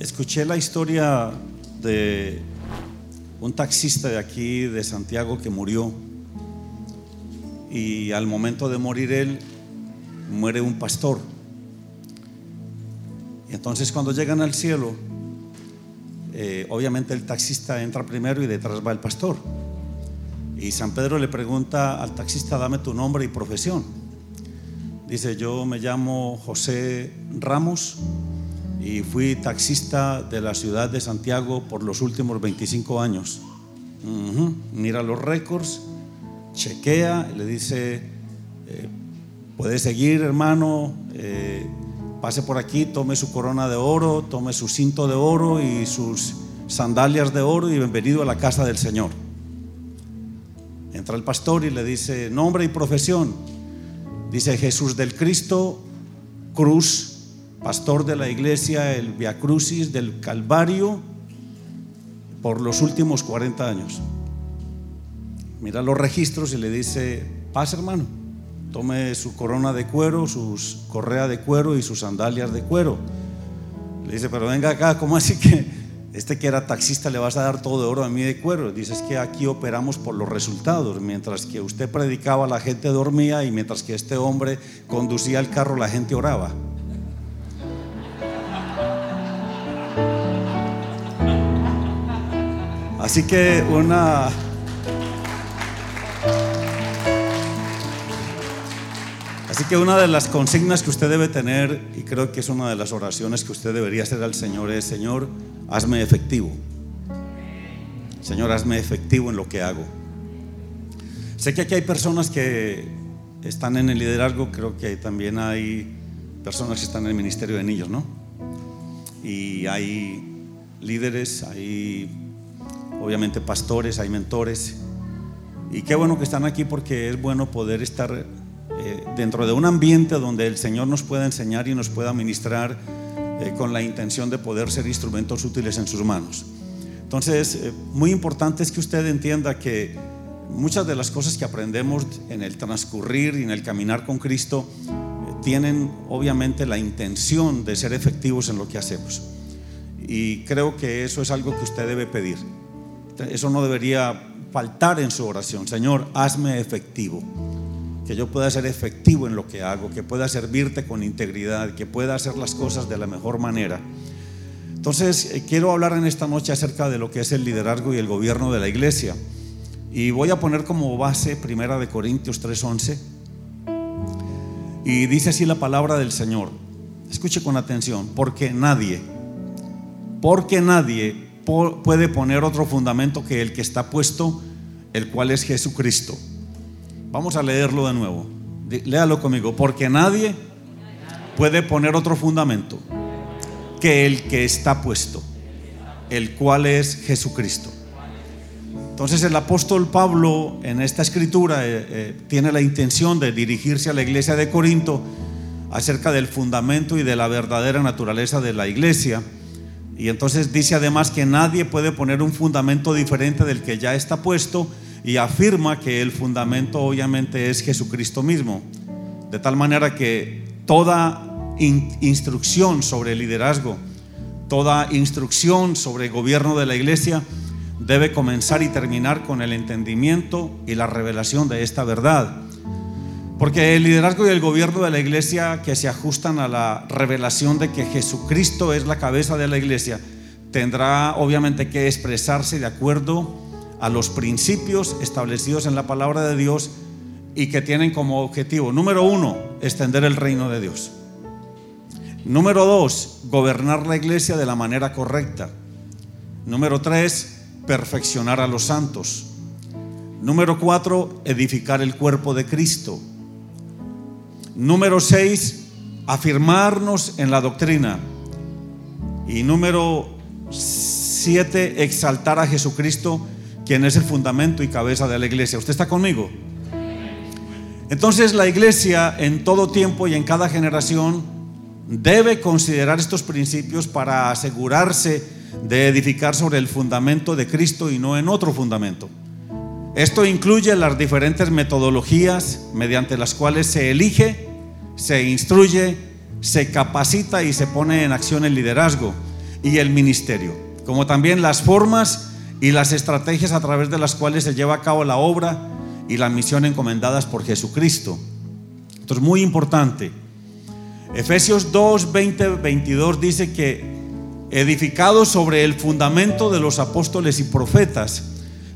Escuché la historia de un taxista de aquí, de Santiago, que murió. Y al momento de morir él, muere un pastor. Y entonces cuando llegan al cielo, eh, obviamente el taxista entra primero y detrás va el pastor. Y San Pedro le pregunta al taxista, dame tu nombre y profesión. Dice, yo me llamo José Ramos y fui taxista de la ciudad de Santiago por los últimos 25 años. Mira los récords, chequea, le dice, eh, puede seguir hermano, eh, pase por aquí, tome su corona de oro, tome su cinto de oro y sus sandalias de oro y bienvenido a la casa del Señor. Entra el pastor y le dice nombre y profesión. Dice Jesús del Cristo, Cruz, pastor de la iglesia, el Via Crucis del Calvario, por los últimos 40 años. Mira los registros y le dice, paz hermano, tome su corona de cuero, sus correa de cuero y sus sandalias de cuero. Le dice, pero venga acá, ¿cómo así que este que era taxista le vas a dar todo de oro a mí de cuero? Dice, es que aquí operamos por los resultados. Mientras que usted predicaba, la gente dormía y mientras que este hombre conducía el carro, la gente oraba. Así que una... Así que una de las consignas que usted debe tener, y creo que es una de las oraciones que usted debería hacer al Señor, es, Señor, hazme efectivo. Señor, hazme efectivo en lo que hago. Sé que aquí hay personas que están en el liderazgo, creo que también hay personas que están en el ministerio de niños, ¿no? Y hay líderes, hay obviamente pastores, hay mentores. Y qué bueno que están aquí porque es bueno poder estar eh, dentro de un ambiente donde el Señor nos pueda enseñar y nos pueda ministrar eh, con la intención de poder ser instrumentos útiles en sus manos. Entonces, eh, muy importante es que usted entienda que muchas de las cosas que aprendemos en el transcurrir y en el caminar con Cristo tienen obviamente la intención de ser efectivos en lo que hacemos. Y creo que eso es algo que usted debe pedir. Eso no debería faltar en su oración. Señor, hazme efectivo. Que yo pueda ser efectivo en lo que hago, que pueda servirte con integridad, que pueda hacer las cosas de la mejor manera. Entonces, eh, quiero hablar en esta noche acerca de lo que es el liderazgo y el gobierno de la iglesia. Y voy a poner como base Primera de Corintios 3:11. Y dice así la palabra del Señor. Escuche con atención, porque nadie, porque nadie puede poner otro fundamento que el que está puesto, el cual es Jesucristo. Vamos a leerlo de nuevo. Léalo conmigo. Porque nadie puede poner otro fundamento que el que está puesto, el cual es Jesucristo. Entonces el apóstol Pablo en esta escritura eh, eh, tiene la intención de dirigirse a la iglesia de Corinto acerca del fundamento y de la verdadera naturaleza de la iglesia y entonces dice además que nadie puede poner un fundamento diferente del que ya está puesto y afirma que el fundamento obviamente es Jesucristo mismo. De tal manera que toda instrucción sobre liderazgo, toda instrucción sobre gobierno de la iglesia debe comenzar y terminar con el entendimiento y la revelación de esta verdad. Porque el liderazgo y el gobierno de la iglesia que se ajustan a la revelación de que Jesucristo es la cabeza de la iglesia, tendrá obviamente que expresarse de acuerdo a los principios establecidos en la palabra de Dios y que tienen como objetivo, número uno, extender el reino de Dios. Número dos, gobernar la iglesia de la manera correcta. Número tres, perfeccionar a los santos. Número cuatro, edificar el cuerpo de Cristo. Número seis, afirmarnos en la doctrina. Y número siete, exaltar a Jesucristo, quien es el fundamento y cabeza de la iglesia. ¿Usted está conmigo? Entonces la iglesia en todo tiempo y en cada generación debe considerar estos principios para asegurarse de edificar sobre el fundamento de Cristo y no en otro fundamento. Esto incluye las diferentes metodologías mediante las cuales se elige se instruye, se capacita y se pone en acción el liderazgo. y el ministerio, como también las formas y las estrategias a través de las cuales se lleva a cabo la obra y la misión encomendadas por Jesucristo. Esto es muy importante. Efesios 2, 20, 22 dice que edificados sobre el fundamento de los apóstoles y profetas,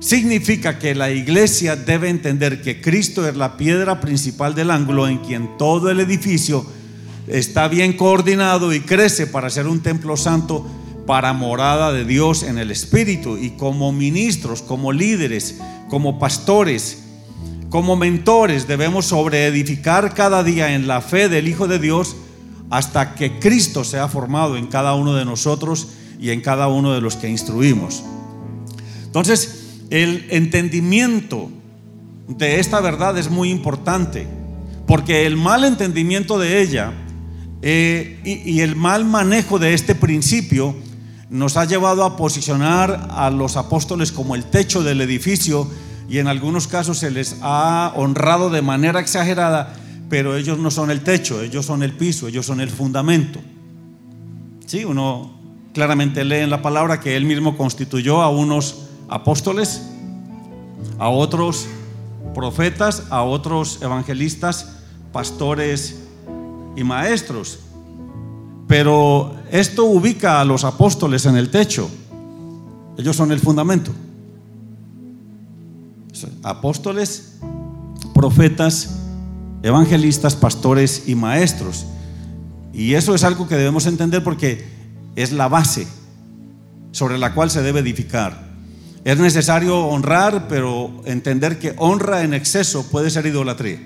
significa que la iglesia debe entender que Cristo es la piedra principal del ángulo en quien todo el edificio está bien coordinado y crece para ser un templo santo para morada de Dios en el Espíritu. Y como ministros, como líderes, como pastores, como mentores, debemos sobreedificar cada día en la fe del Hijo de Dios hasta que Cristo sea formado en cada uno de nosotros y en cada uno de los que instruimos. Entonces, el entendimiento de esta verdad es muy importante, porque el mal entendimiento de ella eh, y, y el mal manejo de este principio nos ha llevado a posicionar a los apóstoles como el techo del edificio y en algunos casos se les ha honrado de manera exagerada pero ellos no son el techo, ellos son el piso, ellos son el fundamento. Sí, uno claramente lee en la palabra que él mismo constituyó a unos apóstoles, a otros profetas, a otros evangelistas, pastores y maestros. Pero esto ubica a los apóstoles en el techo. Ellos son el fundamento. Apóstoles, profetas evangelistas, pastores y maestros. Y eso es algo que debemos entender porque es la base sobre la cual se debe edificar. Es necesario honrar, pero entender que honra en exceso puede ser idolatría.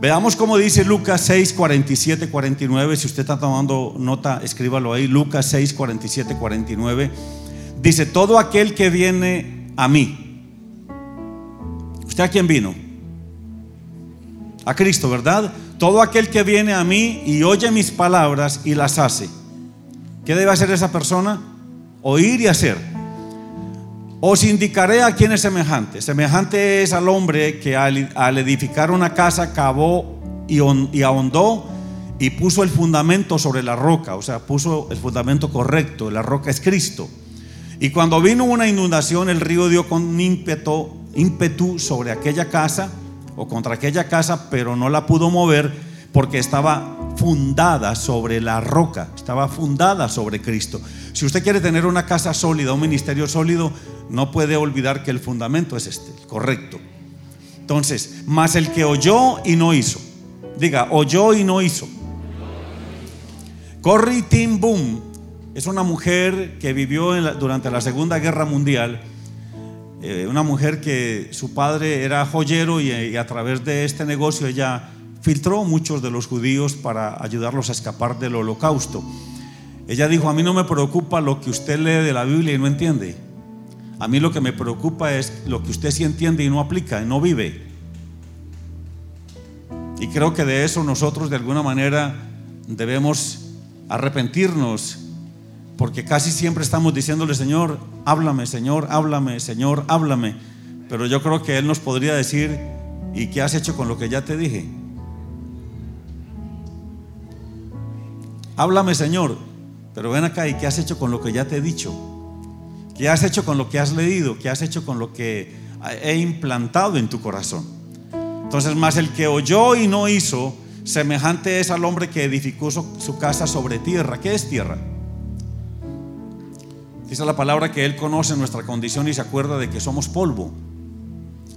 Veamos cómo dice Lucas 6, 47, 49. Si usted está tomando nota, escríbalo ahí. Lucas 6, 47, 49. Dice, todo aquel que viene a mí. ¿Usted a quién vino? a Cristo, ¿verdad? Todo aquel que viene a mí y oye mis palabras y las hace. ¿Qué debe hacer esa persona? Oír y hacer. Os indicaré a quién es semejante. Semejante es al hombre que al, edificar una casa cavó y, ahondó y puso el fundamento sobre la roca, o sea, puso el fundamento correcto, la roca es Cristo. Y cuando vino una inundación, el río dio con ímpetu, ímpetu sobre aquella casa o contra aquella casa, pero no la pudo mover porque estaba fundada sobre la roca, estaba fundada sobre Cristo. Si usted quiere tener una casa sólida, un ministerio sólido, no puede olvidar que el fundamento es este, correcto. Entonces, más el que oyó y no hizo. Diga, oyó y no hizo. Corrie Tim Boom es una mujer que vivió durante la Segunda Guerra Mundial eh, una mujer que su padre era joyero y, a través de este negocio ella filtró muchos de los judíos para ayudarlos a escapar del holocausto. Ella dijo, a mí no me preocupa lo que usted lee de la Biblia y no entiende. A mí lo que me preocupa es lo que usted sí entiende y no aplica, y no vive. Y creo que de eso nosotros de alguna manera debemos arrepentirnos porque casi siempre estamos diciéndole, Señor, háblame, Señor, háblame, Señor, háblame. Pero yo creo que Él nos podría decir, ¿y qué has hecho con lo que ya te dije? Háblame, Señor, pero ven acá, ¿y qué has hecho con lo que ya te he dicho? ¿Qué has hecho con lo que has leído? ¿Qué has hecho con lo que he implantado en tu corazón? Entonces, más el que oyó y no hizo, semejante es al hombre que edificó su casa sobre tierra. ¿Qué es tierra? Dice la palabra que Él conoce nuestra condición y se acuerda de que somos polvo.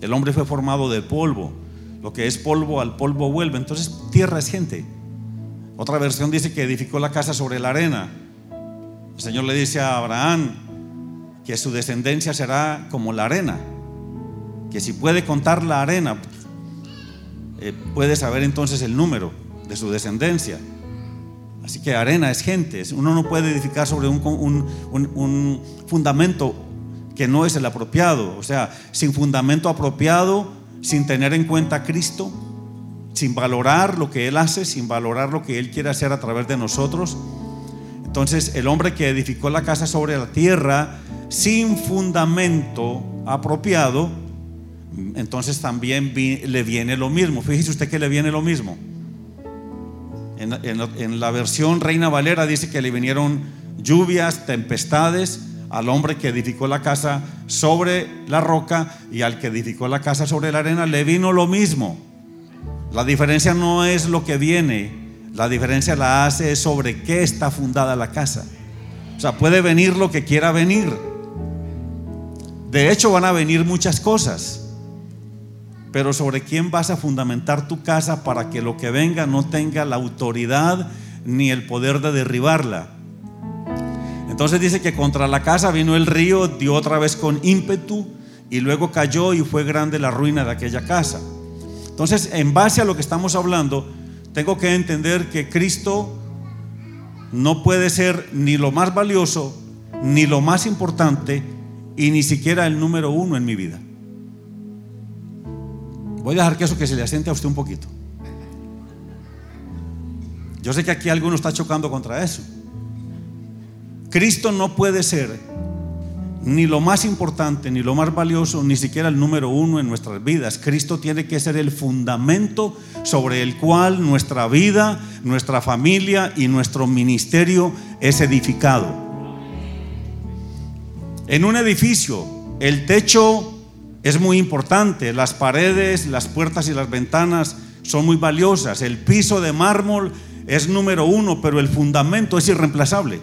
El hombre fue formado del polvo. Lo que es polvo al polvo vuelve. Entonces tierra es gente. Otra versión dice que edificó la casa sobre la arena. El Señor le dice a Abraham que su descendencia será como la arena. Que si puede contar la arena, eh, puede saber entonces el número de su descendencia. Así que arena es gente. Uno no puede edificar sobre un, un fundamento que no es el apropiado. O sea, sin fundamento apropiado, sin tener en cuenta a Cristo, sin valorar lo que Él hace, sin valorar lo que Él quiere hacer a través de nosotros. Entonces, el hombre que edificó la casa sobre la tierra sin fundamento apropiado, entonces también le viene lo mismo. Fíjese usted que le viene lo mismo. En, en, la versión Reina Valera dice que le vinieron lluvias, tempestades al hombre que edificó la casa sobre la roca y al que edificó la casa sobre la arena le vino lo mismo. La diferencia no es lo que viene, la diferencia la hace sobre qué está fundada la casa. O sea, puede venir lo que quiera venir. De hecho, van a venir muchas cosas. Pero sobre quién vas a fundamentar tu casa para que lo que venga no tenga la autoridad ni el poder de derribarla. Entonces dice que contra la casa vino el río, dio otra vez con ímpetu y luego cayó y fue grande la ruina de aquella casa. Entonces, en base a lo que estamos hablando, tengo que entender que Cristo no puede ser ni lo más valioso, ni lo más importante, y ni siquiera el número uno en mi vida. Voy a dejar que eso que se le asiente a usted un poquito. Yo sé que aquí alguno está chocando contra eso. Cristo no puede ser ni lo más importante, ni lo más valioso, ni siquiera el número uno en nuestras vidas. Cristo tiene que ser el fundamento sobre el cual nuestra vida, nuestra familia y nuestro ministerio es edificado. En un edificio, el techo es muy importante, las paredes, las puertas y las ventanas son muy valiosas, el piso de mármol es número uno, pero el fundamento es irreemplazable.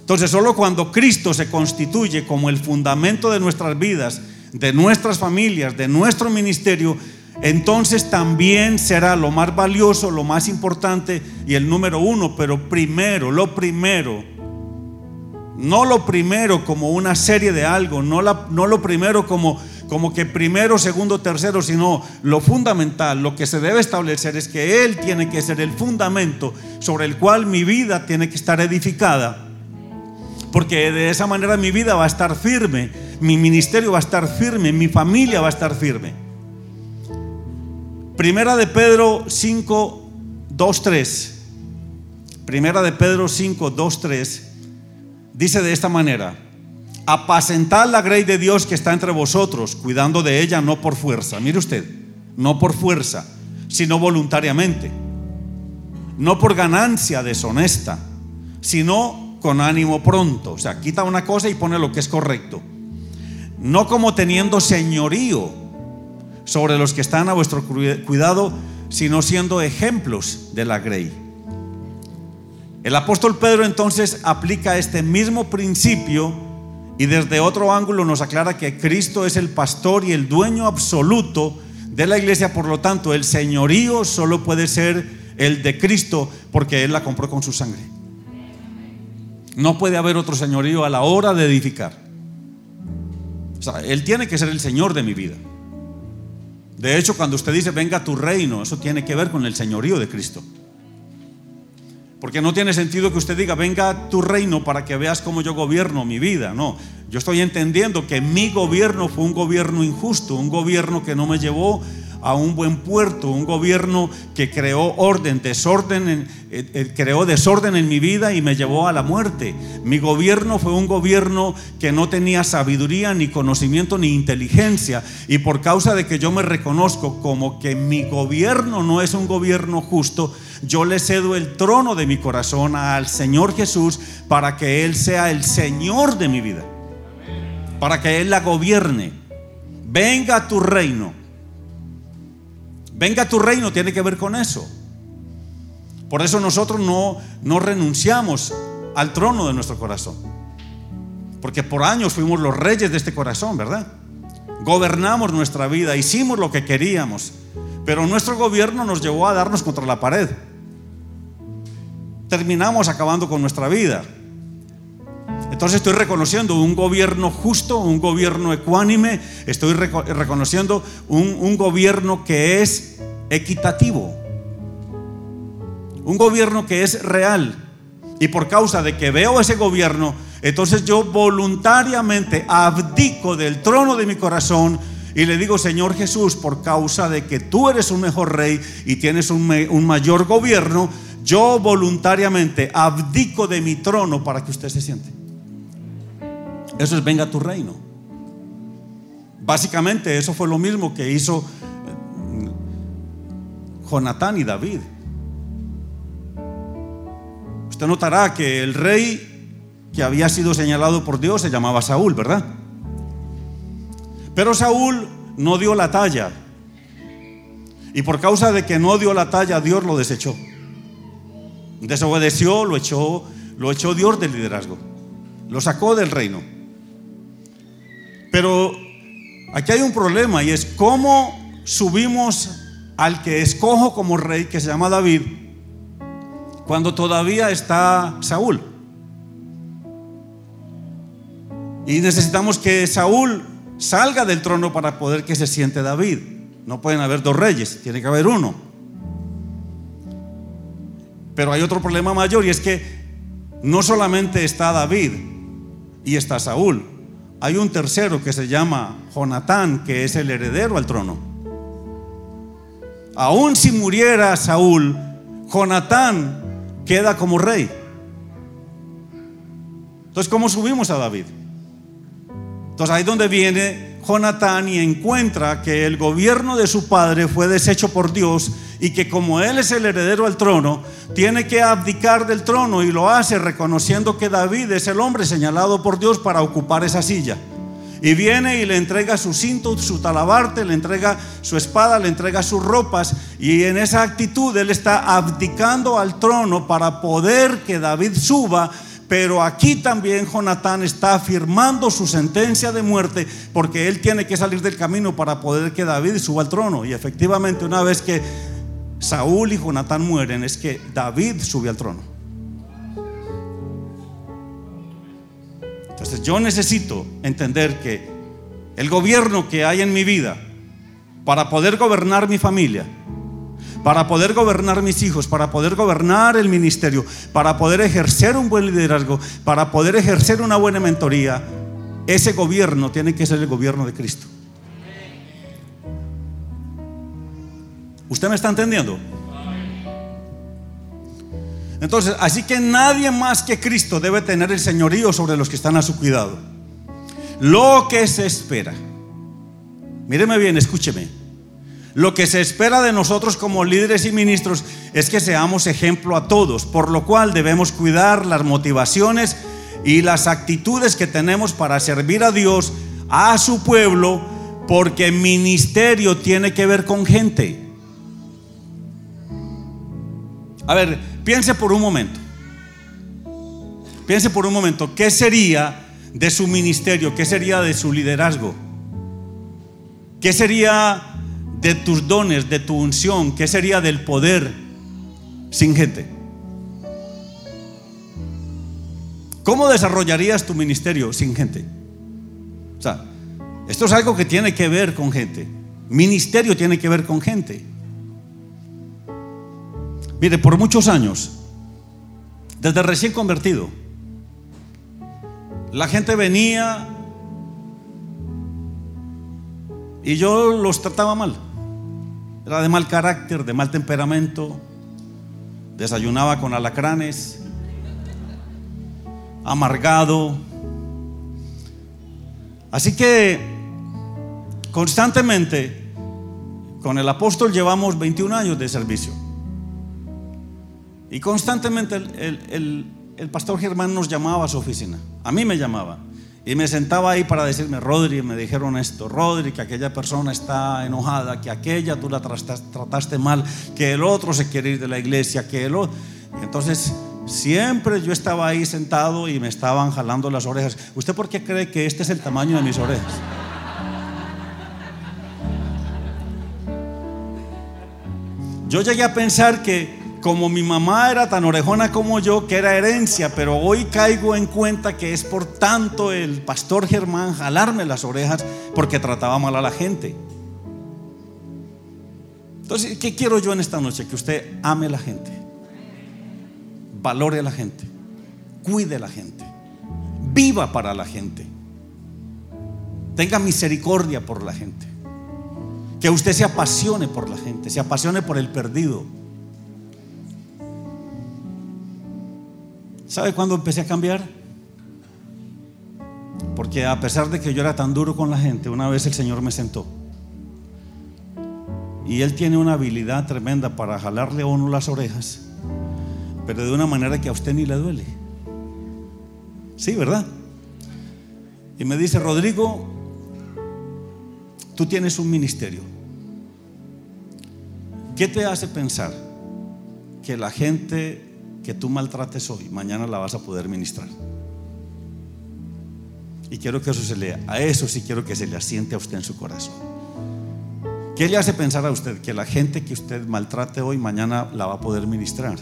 Entonces, solo cuando Cristo se constituye como el fundamento de nuestras vidas, de nuestras familias, de nuestro ministerio, entonces también será lo más valioso, lo más importante y el número uno. Pero primero, lo primero, no lo primero como una serie de algo, no, lo primero como, como que primero, segundo, tercero, sino lo fundamental, lo que se debe establecer es que Él tiene que ser el fundamento sobre el cual mi vida tiene que estar edificada porque de esa manera mi vida va a estar firme, mi ministerio va a estar firme, mi familia va a estar firme. Primera de Pedro 5, 2, 3. Primera de Pedro 5, 2, 3. Dice de esta manera, apacentad la grey de Dios que está entre vosotros, cuidando de ella no por fuerza. Mire usted, no por fuerza, sino voluntariamente. No por ganancia deshonesta, sino con ánimo pronto. O sea, quita una cosa y pone lo que es correcto. No como teniendo señorío sobre los que están a vuestro cuidado, sino siendo ejemplos de la grey. El apóstol Pedro entonces aplica este mismo principio y desde otro ángulo nos aclara que Cristo es el pastor y el dueño absoluto de la iglesia, por lo tanto el señorío solo puede ser el de Cristo porque Él la compró con su sangre. No puede haber otro señorío a la hora de edificar. O sea, Él tiene que ser el Señor de mi vida. De hecho, cuando usted dice, venga tu reino, eso tiene que ver con el señorío de Cristo. Porque no tiene sentido que usted diga, venga tu reino para que veas cómo yo gobierno mi vida. No, yo estoy entendiendo que mi gobierno fue un gobierno injusto, un gobierno que no me llevó a un buen puerto, un gobierno que creó orden, desorden, eh, eh, creó desorden en mi vida y me llevó a la muerte. Mi gobierno fue un gobierno que no tenía sabiduría, ni conocimiento, ni inteligencia. Y por causa de que yo me reconozco como que mi gobierno no es un gobierno justo, yo le cedo el trono de mi corazón al Señor Jesús para que Él sea el Señor de mi vida. Para que Él la gobierne. Venga tu reino Venga tu reino tiene que ver con eso. Por eso nosotros no, no renunciamos al trono de nuestro corazón. Porque por años fuimos los reyes de este corazón, ¿verdad? Gobernamos nuestra vida, hicimos lo que queríamos, pero nuestro gobierno nos llevó a darnos contra la pared. Terminamos acabando con nuestra vida. Entonces estoy reconociendo un gobierno justo, un gobierno ecuánime, estoy reconociendo un, gobierno que es equitativo, un gobierno que es real. Y por causa de que veo ese gobierno, entonces yo voluntariamente abdico del trono de mi corazón y le digo, Señor Jesús, por causa de que tú eres un mejor rey y tienes un mayor gobierno, yo voluntariamente abdico de mi trono para que usted se siente. Eso es venga a tu reino. Básicamente eso fue lo mismo que hizo eh, Jonatán y David. Usted notará que el rey que había sido señalado por Dios se llamaba Saúl, ¿verdad? Pero Saúl no dio la talla. Y por causa de que no dio la talla, Dios lo desechó. Desobedeció, lo echó, lo echó Dios del liderazgo. Lo sacó del reino. Pero aquí hay un problema y es cómo subimos al que escojo como rey, que se llama David, cuando todavía está Saúl. Y necesitamos que Saúl salga del trono para poder que se siente David. No pueden haber dos reyes, tiene que haber uno. Pero hay otro problema mayor y es que no solamente está David y está Saúl, hay un tercero que se llama Jonatán, que es el heredero al trono. Aún si muriera Saúl, Jonatán queda como rey. Entonces, ¿cómo subimos a David? Entonces ahí donde viene Jonatán y encuentra que el gobierno de su padre fue deshecho por Dios y que como él es el heredero al trono, tiene que abdicar del trono y lo hace reconociendo que David es el hombre señalado por Dios para ocupar esa silla. Y viene y le entrega su cinto, su talabarte, le entrega su espada, le entrega sus ropas. Y en esa actitud él está abdicando al trono para poder que David suba pero aquí también Jonatán está afirmando su sentencia de muerte porque él tiene que salir del camino para poder que David suba al trono. Y efectivamente una vez que Saúl y Jonatán mueren es que David sube al trono. Entonces yo necesito entender que el gobierno que hay en mi vida para poder gobernar mi familia, para poder gobernar mis hijos, para poder gobernar el ministerio, para poder ejercer un buen liderazgo, para poder ejercer una buena mentoría, ese gobierno tiene que ser el gobierno de Cristo. ¿Usted me está entendiendo? Entonces, así que nadie más que Cristo debe tener el señorío sobre los que están a su cuidado. Lo que se espera. Míreme bien, escúcheme. Lo que se espera de nosotros como líderes y ministros es que seamos ejemplo a todos, por lo cual debemos cuidar las motivaciones y las actitudes que tenemos para servir a Dios, a su pueblo, porque ministerio tiene que ver con gente. A ver, piense por un momento. Piense por un momento, ¿qué sería de su ministerio? ¿Qué sería de su liderazgo? ¿Qué sería de tus dones, de tu unción? ¿Qué sería del poder sin gente? ¿Cómo desarrollarías tu ministerio sin gente? O sea, esto es algo que tiene que ver con gente. Ministerio tiene que ver con gente. Mire, por muchos años, desde recién convertido, la gente venía y yo los trataba mal. Era de mal carácter, de mal temperamento. Desayunaba con alacranes. Amargado. Así que constantemente con el apóstol llevamos 21 años de servicio. Y constantemente el, el pastor Germán nos llamaba a su oficina. A mí me llamaba. Y me sentaba ahí para decirme, Rodri, me dijeron esto, Rodri, que aquella persona está enojada, que aquella tú la trataste mal, que el otro se quiere ir de la iglesia, que el otro... Entonces, siempre yo estaba ahí sentado y me estaban jalando las orejas. ¿Usted por qué cree que este es el tamaño de mis orejas? Yo llegué a pensar que como mi mamá era tan orejona como yo, que era herencia, pero hoy caigo en cuenta que es por tanto el pastor Germán jalarme las orejas porque trataba mal a la gente. Entonces, ¿qué quiero yo en esta noche? Que usted ame a la gente. valore a la gente, cuide a la gente, viva para la gente, tenga misericordia por la gente, que usted se apasione por la gente, se apasione por el perdido. ¿Sabe cuándo empecé a cambiar? Porque a pesar de que yo era tan duro con la gente, una vez el Señor me sentó. Y Él tiene una habilidad tremenda para jalarle a uno las orejas, pero de una manera que a usted ni le duele. Sí, ¿verdad? Y me dice, Rodrigo, tú tienes un ministerio. ¿Qué te hace pensar que la gente que tú maltrates hoy, mañana la vas a poder ministrar? Y quiero que eso se lea. A eso sí quiero que se le asiente a usted en su corazón. ¿Qué le hace pensar a usted que la gente que usted maltrate hoy, mañana la va a poder ministrar?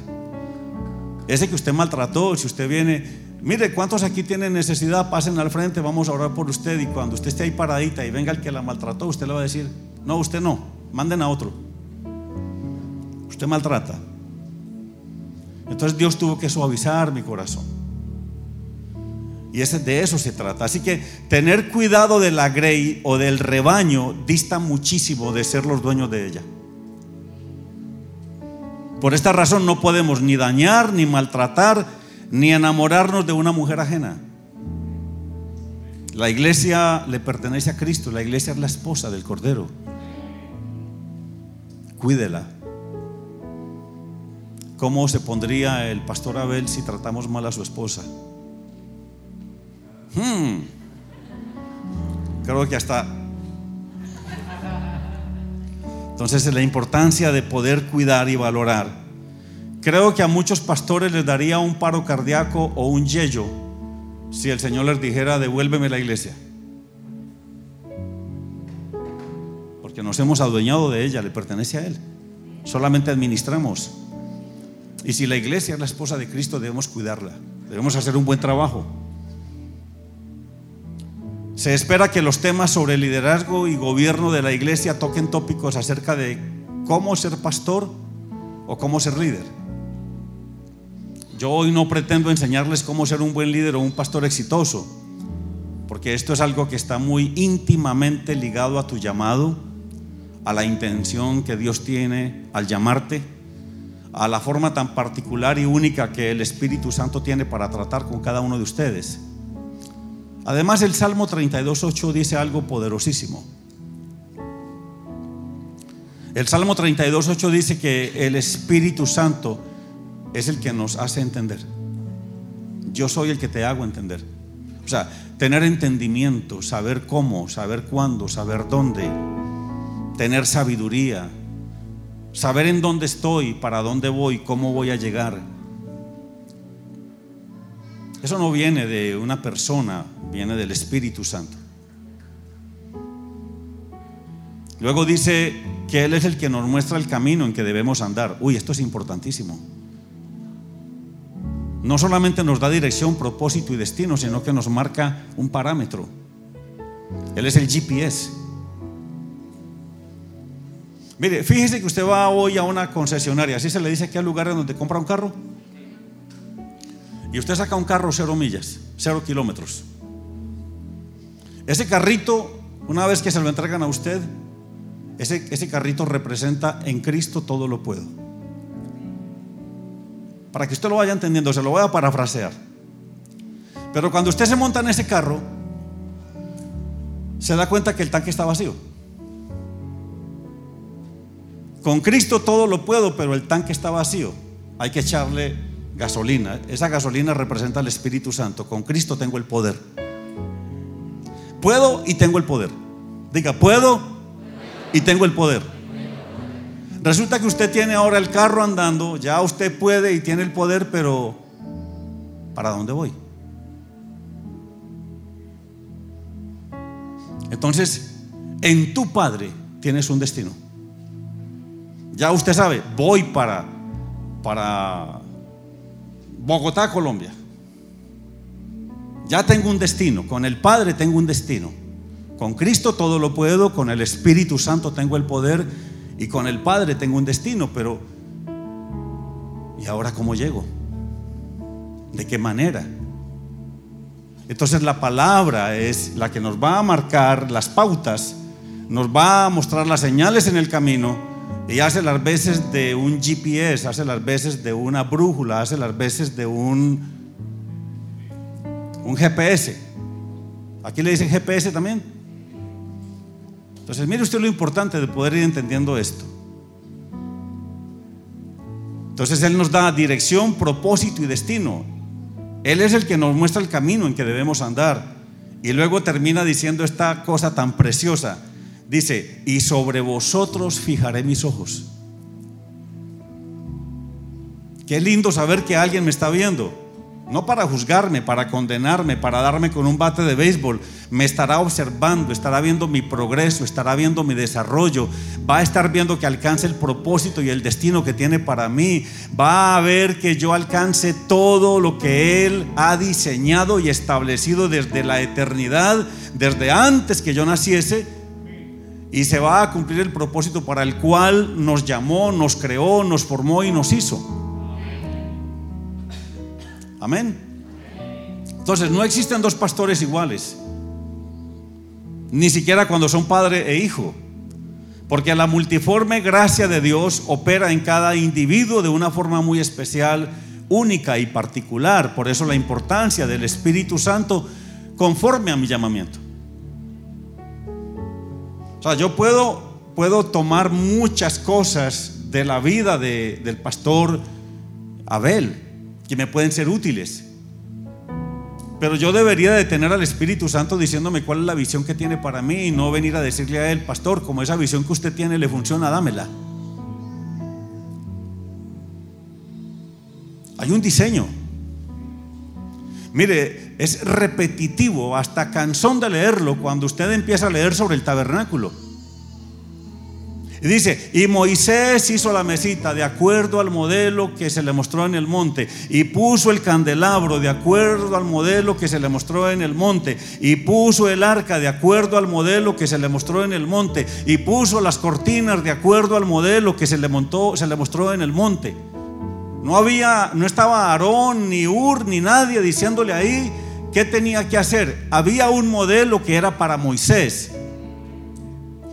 Ese que usted maltrató, si usted viene, mire, ¿cuántos aquí tienen necesidad? Pasen al frente, vamos a orar por usted. Y cuando usted esté ahí paradita y venga el que la maltrató, usted le va a decir, no, usted no, manden a otro. Usted maltrata. Entonces Dios tuvo que suavizar mi corazón. Y ese, de eso se trata. Así que tener cuidado de la grey o del rebaño dista muchísimo de ser los dueños de ella. Por esta razón no podemos ni dañar, ni maltratar, ni enamorarnos de una mujer ajena. La iglesia le pertenece a Cristo, la iglesia es la esposa del Cordero. Cuídela. ¿Cómo se pondría el pastor Abel si tratamos mal a su esposa? Hmm. Creo que hasta... Entonces la importancia de poder cuidar y valorar. Creo que a muchos pastores les daría un paro cardíaco o un yello si el Señor les dijera devuélveme la iglesia. Porque nos hemos adueñado de ella, le pertenece a Él. Solamente administramos. Y si la iglesia es la esposa de Cristo, debemos cuidarla. Debemos hacer un buen trabajo. Se espera que los temas sobre liderazgo y gobierno de la iglesia toquen tópicos acerca de cómo ser pastor o cómo ser líder. Yo hoy no pretendo enseñarles cómo ser un buen líder o un pastor exitoso, porque esto es algo que está muy íntimamente ligado a tu llamado, a la intención que Dios tiene al llamarte, a la forma tan particular y única que el Espíritu Santo tiene para tratar con cada uno de ustedes. Además, el Salmo 32.8 dice algo poderosísimo. El Salmo 32.8 dice que el Espíritu Santo es el que nos hace entender. Yo soy el que te hago entender. O sea, tener entendimiento, saber cómo, saber cuándo, saber dónde, tener sabiduría, saber en dónde estoy, para dónde voy, cómo voy a llegar. Eso no viene de una persona, viene del Espíritu Santo. Luego dice que Él es el que nos muestra el camino en que debemos andar. Uy, esto es importantísimo. No solamente nos da dirección, propósito y destino, sino que nos marca un parámetro. Él es el GPS. Mire, fíjese que usted va hoy a una concesionaria, así se le dice aquí al lugar donde compra un carro. Y usted saca un carro cero millas, cero kilómetros. Ese carrito, una vez que se lo entregan a usted, ese, ese carrito representa en Cristo todo lo puedo. Para que usted lo vaya entendiendo, se lo voy a parafrasear. Pero cuando usted se monta en ese carro, se da cuenta que el tanque está vacío. Con Cristo todo lo puedo, pero el tanque está vacío. Hay que echarle gasolina. Esa gasolina representa al Espíritu Santo. Con Cristo tengo el poder. Puedo y tengo el poder. Diga, puedo y tengo el poder. Resulta que usted tiene ahora el carro andando, ya usted puede y tiene el poder, pero ¿para dónde voy? Entonces, en tu Padre tienes un destino. Ya usted sabe, voy para, para Bogotá, Colombia. Ya tengo un destino, con el Padre tengo un destino. Con Cristo todo lo puedo, con el Espíritu Santo tengo el poder y con el Padre tengo un destino, pero ¿y ahora cómo llego? ¿De qué manera? Entonces la palabra es la que nos va a marcar las pautas, nos va a mostrar las señales en el camino y hace las veces de un GPS, hace las veces de una brújula, hace las veces de un, un GPS. Aquí le dicen GPS también. Entonces mire usted lo importante de poder ir entendiendo esto. Entonces Él nos da dirección, propósito y destino. Él es el que nos muestra el camino en que debemos andar. Y luego termina diciendo esta cosa tan preciosa. Dice, y sobre vosotros fijaré mis ojos. Qué lindo saber que alguien me está viendo no para juzgarme, para condenarme, para darme con un bate de béisbol. Me estará observando, estará viendo mi progreso, estará viendo mi desarrollo, va a estar viendo que alcance el propósito y el destino que tiene para mí. Va a ver que yo alcance todo lo que Él ha diseñado y establecido desde la eternidad, desde antes que yo naciese. Y se va a cumplir el propósito para el cual nos llamó, nos creó, nos formó y nos hizo. Amén. Entonces, no existen dos pastores iguales. Ni siquiera cuando son padre e hijo. Porque la multiforme gracia de Dios opera en cada individuo de una forma muy especial, única y particular. Por eso la importancia del Espíritu Santo conforme a mi llamamiento. Sea, yo puedo, puedo tomar muchas cosas de la vida del pastor Abel que me pueden ser útiles. Pero yo debería de tener al Espíritu Santo diciéndome cuál es la visión que tiene para mí y no venir a decirle a él, pastor, como esa visión que usted tiene le funciona, dámela. Hay un diseño. Mire, es repetitivo, hasta cansón de leerlo cuando usted empieza a leer sobre el tabernáculo. Dice, y Moisés hizo la mesita de acuerdo al modelo que se le mostró en el monte, y puso el candelabro de acuerdo al modelo que se le mostró en el monte, y puso el arca de acuerdo al modelo que se le mostró en el monte, y puso las cortinas de acuerdo al modelo que se le montó, se le mostró en el monte. No había, no estaba Aarón, ni Ur, ni nadie diciéndole ahí qué tenía que hacer. Había un modelo que era para Moisés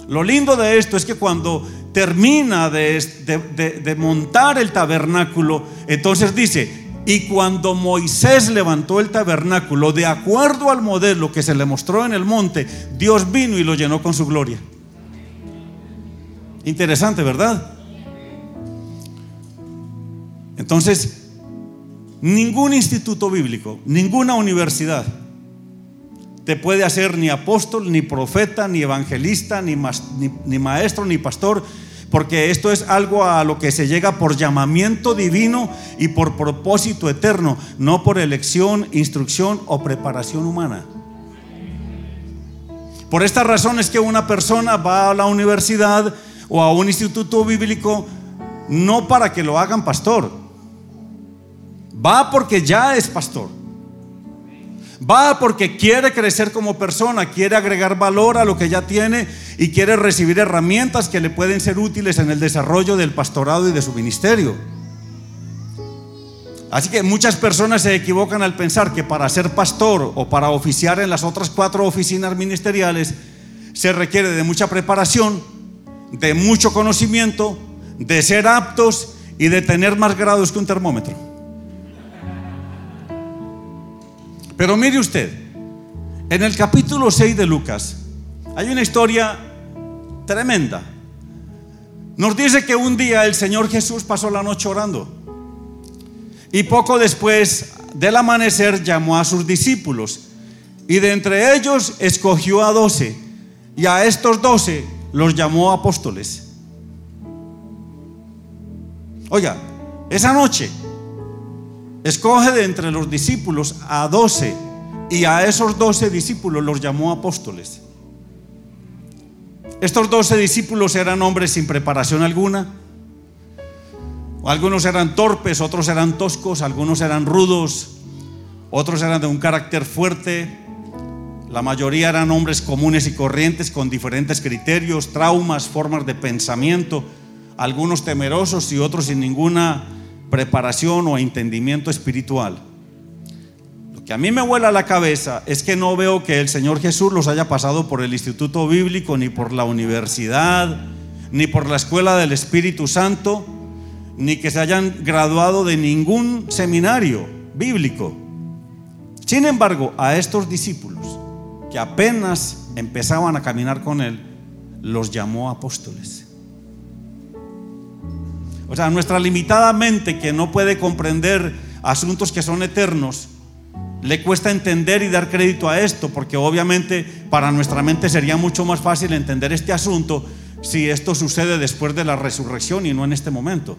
lo lindo de esto es que cuando termina de, montar el tabernáculo, entonces dice, y cuando Moisés levantó el tabernáculo, de acuerdo al modelo que se le mostró en el monte, Dios vino y lo llenó con su gloria. Interesante, ¿verdad? Entonces, ningún instituto bíblico, ninguna universidad, te puede hacer ni apóstol, ni profeta, ni evangelista, ni, maestro, ni pastor, porque esto es algo a lo que se llega por llamamiento divino y por propósito eterno, no por elección, instrucción o preparación humana. Por esta razón es que una persona va a la universidad o a un instituto bíblico no para que lo hagan pastor, va porque ya es pastor. Va porque quiere crecer como persona, quiere agregar valor a lo que ya tiene y quiere recibir herramientas que le pueden ser útiles en el desarrollo del pastorado y de su ministerio. Así que muchas personas se equivocan al pensar que para ser pastor o para oficiar en las otras cuatro oficinas ministeriales se requiere de mucha preparación, de mucho conocimiento, de ser aptos y de tener más grados que un termómetro. Pero mire usted, en el capítulo 6 de Lucas hay una historia tremenda. Nos dice que un día el Señor Jesús pasó la noche orando. Y poco después del amanecer llamó a sus discípulos. Y de entre ellos escogió a doce. Y a estos doce los llamó apóstoles. Oiga, esa noche Escoge de entre los discípulos a doce y a esos doce discípulos los llamó apóstoles. Estos doce discípulos eran hombres sin preparación alguna. Algunos eran torpes, otros eran toscos, algunos eran rudos, otros eran de un carácter fuerte. La mayoría eran hombres comunes y corrientes con diferentes criterios, traumas, formas de pensamiento, algunos temerosos y otros sin ninguna preparación o entendimiento espiritual. Lo que a mí me vuela la cabeza es que no veo que el Señor Jesús los haya pasado por el Instituto Bíblico, ni por la universidad, ni por la escuela del Espíritu Santo, ni que se hayan graduado de ningún seminario bíblico. Sin embargo, a estos discípulos que apenas empezaban a caminar con Él, los llamó apóstoles. O sea, nuestra limitada mente que no puede comprender asuntos que son eternos, le cuesta entender y dar crédito a esto, porque obviamente para nuestra mente sería mucho más fácil entender este asunto si esto sucede después de la resurrección y no en este momento.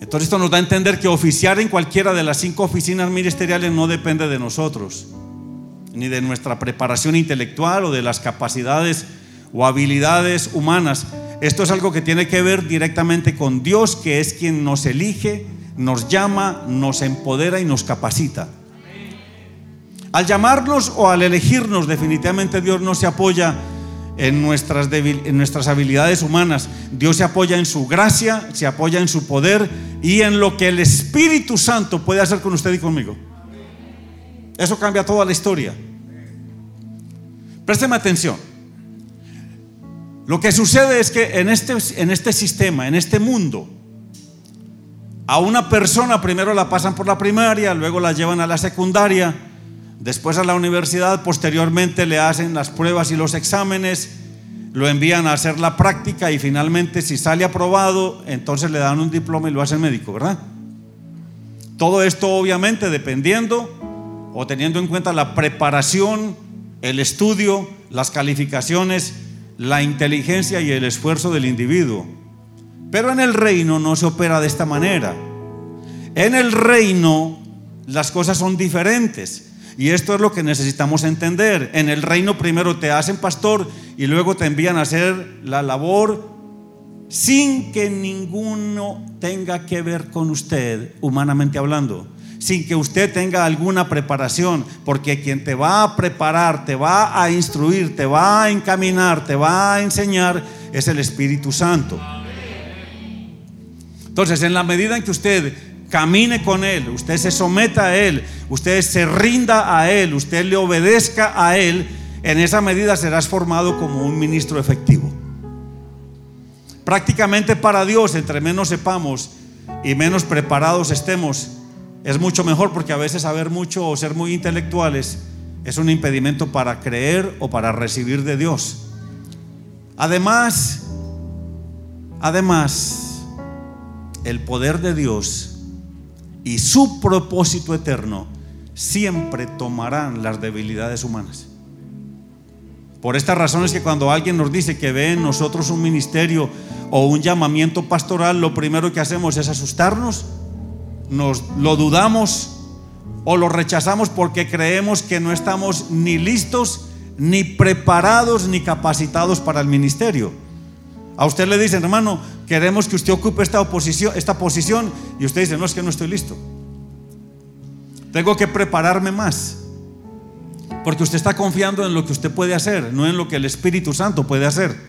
Entonces esto nos da a entender que oficiar en cualquiera de las cinco oficinas ministeriales no depende de nosotros, ni de nuestra preparación intelectual o de las capacidades o habilidades humanas. Esto es algo que tiene que ver directamente con Dios, que es quien nos elige, nos llama, nos empodera y nos capacita. Al llamarnos o al elegirnos, definitivamente Dios no se apoya en nuestras, en nuestras habilidades humanas. Dios se apoya en su gracia, se apoya en su poder y en lo que el Espíritu Santo puede hacer con usted y conmigo. Eso cambia toda la historia. Présteme atención. Lo que sucede es que en este, en este sistema, en este mundo, a una persona primero la pasan por la primaria, luego la llevan a la secundaria, Después a la universidad, posteriormente le hacen las pruebas y los exámenes, lo envían a hacer la práctica y finalmente si sale aprobado, entonces le dan un diploma y lo hacen médico, ¿verdad? Todo esto obviamente dependiendo o teniendo en cuenta la preparación, el estudio, las calificaciones, la inteligencia y el esfuerzo del individuo. Pero en el reino no se opera de esta manera. En el reino las cosas son diferentes. Y esto es lo que necesitamos entender. En el reino primero te hacen pastor y luego te envían a hacer la labor sin que ninguno tenga que ver con usted, humanamente hablando. Sin que usted tenga alguna preparación, porque quien te va a preparar, te va a instruir, te va a encaminar, te va a enseñar, es el Espíritu Santo. Entonces, en la medida en que usted camine con Él, usted se someta a Él, usted se rinda a Él, usted le obedezca a Él, en esa medida serás formado como un ministro efectivo. Prácticamente para Dios, entre menos sepamos y menos preparados estemos, es mucho mejor porque a veces saber mucho o ser muy intelectuales es un impedimento para creer o para recibir de Dios. Además, además, el poder de Dios y su propósito eterno siempre tomarán las debilidades humanas. Por esta razón es que cuando alguien nos dice que ve en nosotros un ministerio o un llamamiento pastoral, lo primero que hacemos es asustarnos, nos lo dudamos o lo rechazamos porque creemos que no estamos ni listos, ni preparados, ni capacitados para el ministerio. A usted le dicen, hermano, queremos que usted ocupe esta, oposición, esta posición y usted dice, no es que no estoy listo. Tengo que prepararme más. Porque usted está confiando en lo que usted puede hacer, no en lo que el Espíritu Santo puede hacer.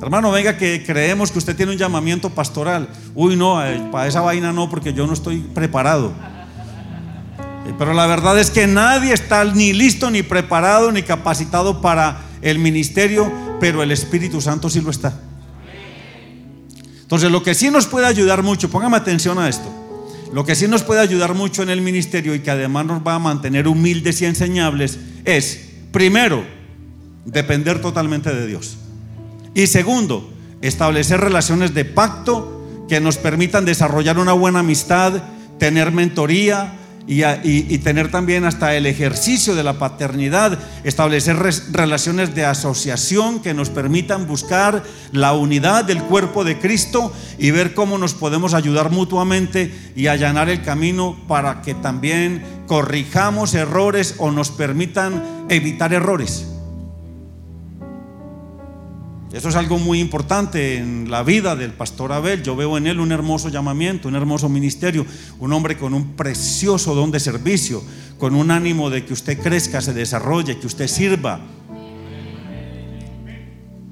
Hermano, venga que creemos que usted tiene un llamamiento pastoral. Uy, no, eh, para esa vaina no, porque yo no estoy preparado. Eh, pero la verdad es que nadie está ni listo, ni preparado, ni capacitado para el ministerio, pero el Espíritu Santo sí lo está. Entonces, lo que sí nos puede ayudar mucho, póngame atención a esto, lo que sí nos puede ayudar mucho en el ministerio y que además nos va a mantener humildes y enseñables es, primero, depender totalmente de Dios. Y segundo, establecer relaciones de pacto que nos permitan desarrollar una buena amistad, tener mentoría, y, tener también hasta el ejercicio de la paternidad, establecer relaciones de asociación que nos permitan buscar la unidad del cuerpo de Cristo y ver cómo nos podemos ayudar mutuamente y allanar el camino para que también corrijamos errores o nos permitan evitar errores. Eso es algo muy importante en la vida del pastor Abel. Yo veo en él un hermoso llamamiento, un hermoso ministerio, un hombre con un precioso don de servicio, con un ánimo de que usted crezca, se desarrolle, que usted sirva.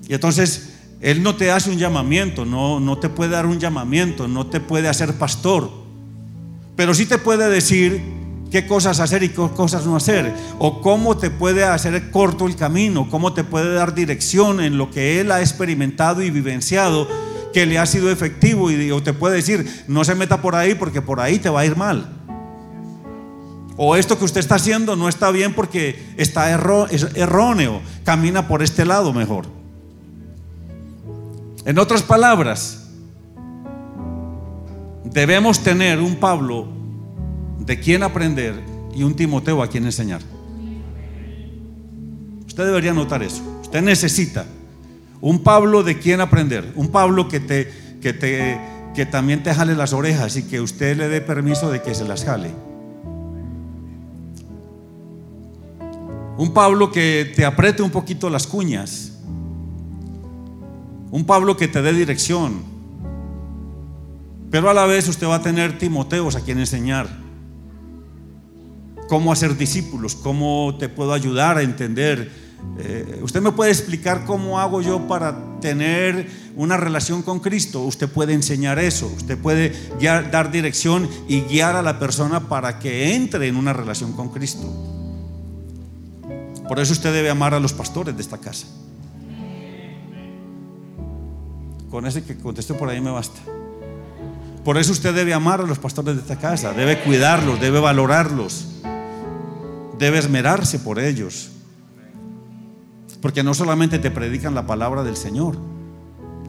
Y entonces él no te hace un llamamiento, no, no te puede dar un llamamiento, no te puede hacer pastor. pero sí te puede decir qué cosas hacer y qué cosas no hacer, o cómo te puede hacer corto el camino, cómo te puede dar dirección en lo que él ha experimentado y vivenciado que le ha sido efectivo y o te puede decir, no se meta por ahí porque por ahí te va a ir mal. O esto que usted está haciendo no está bien porque está erróneo, camina por este lado mejor. En otras palabras, debemos tener un Pablo de quien aprender y un Timoteo a quien enseñar. Usted debería notar eso. Usted necesita un Pablo de quien aprender, un Pablo que te que te que también te jale las orejas y que usted le dé permiso de que se las jale. Un Pablo que te apriete un poquito las cuñas. Un Pablo que te dé dirección. Pero a la vez usted va a tener Timoteos a quien enseñar cómo hacer discípulos, cómo te puedo ayudar a entender. Eh, usted me puede explicar cómo hago yo para tener una relación con Cristo. Usted puede enseñar eso. Usted puede dar dirección y guiar a la persona para que entre en una relación con Cristo. Por eso usted debe amar a los pastores de esta casa. Con ese que contesté por ahí me basta. Por eso usted debe amar a los pastores de esta casa, debe cuidarlos, debe valorarlos, debe esmerarse por ellos. Porque no solamente te predican la palabra del Señor,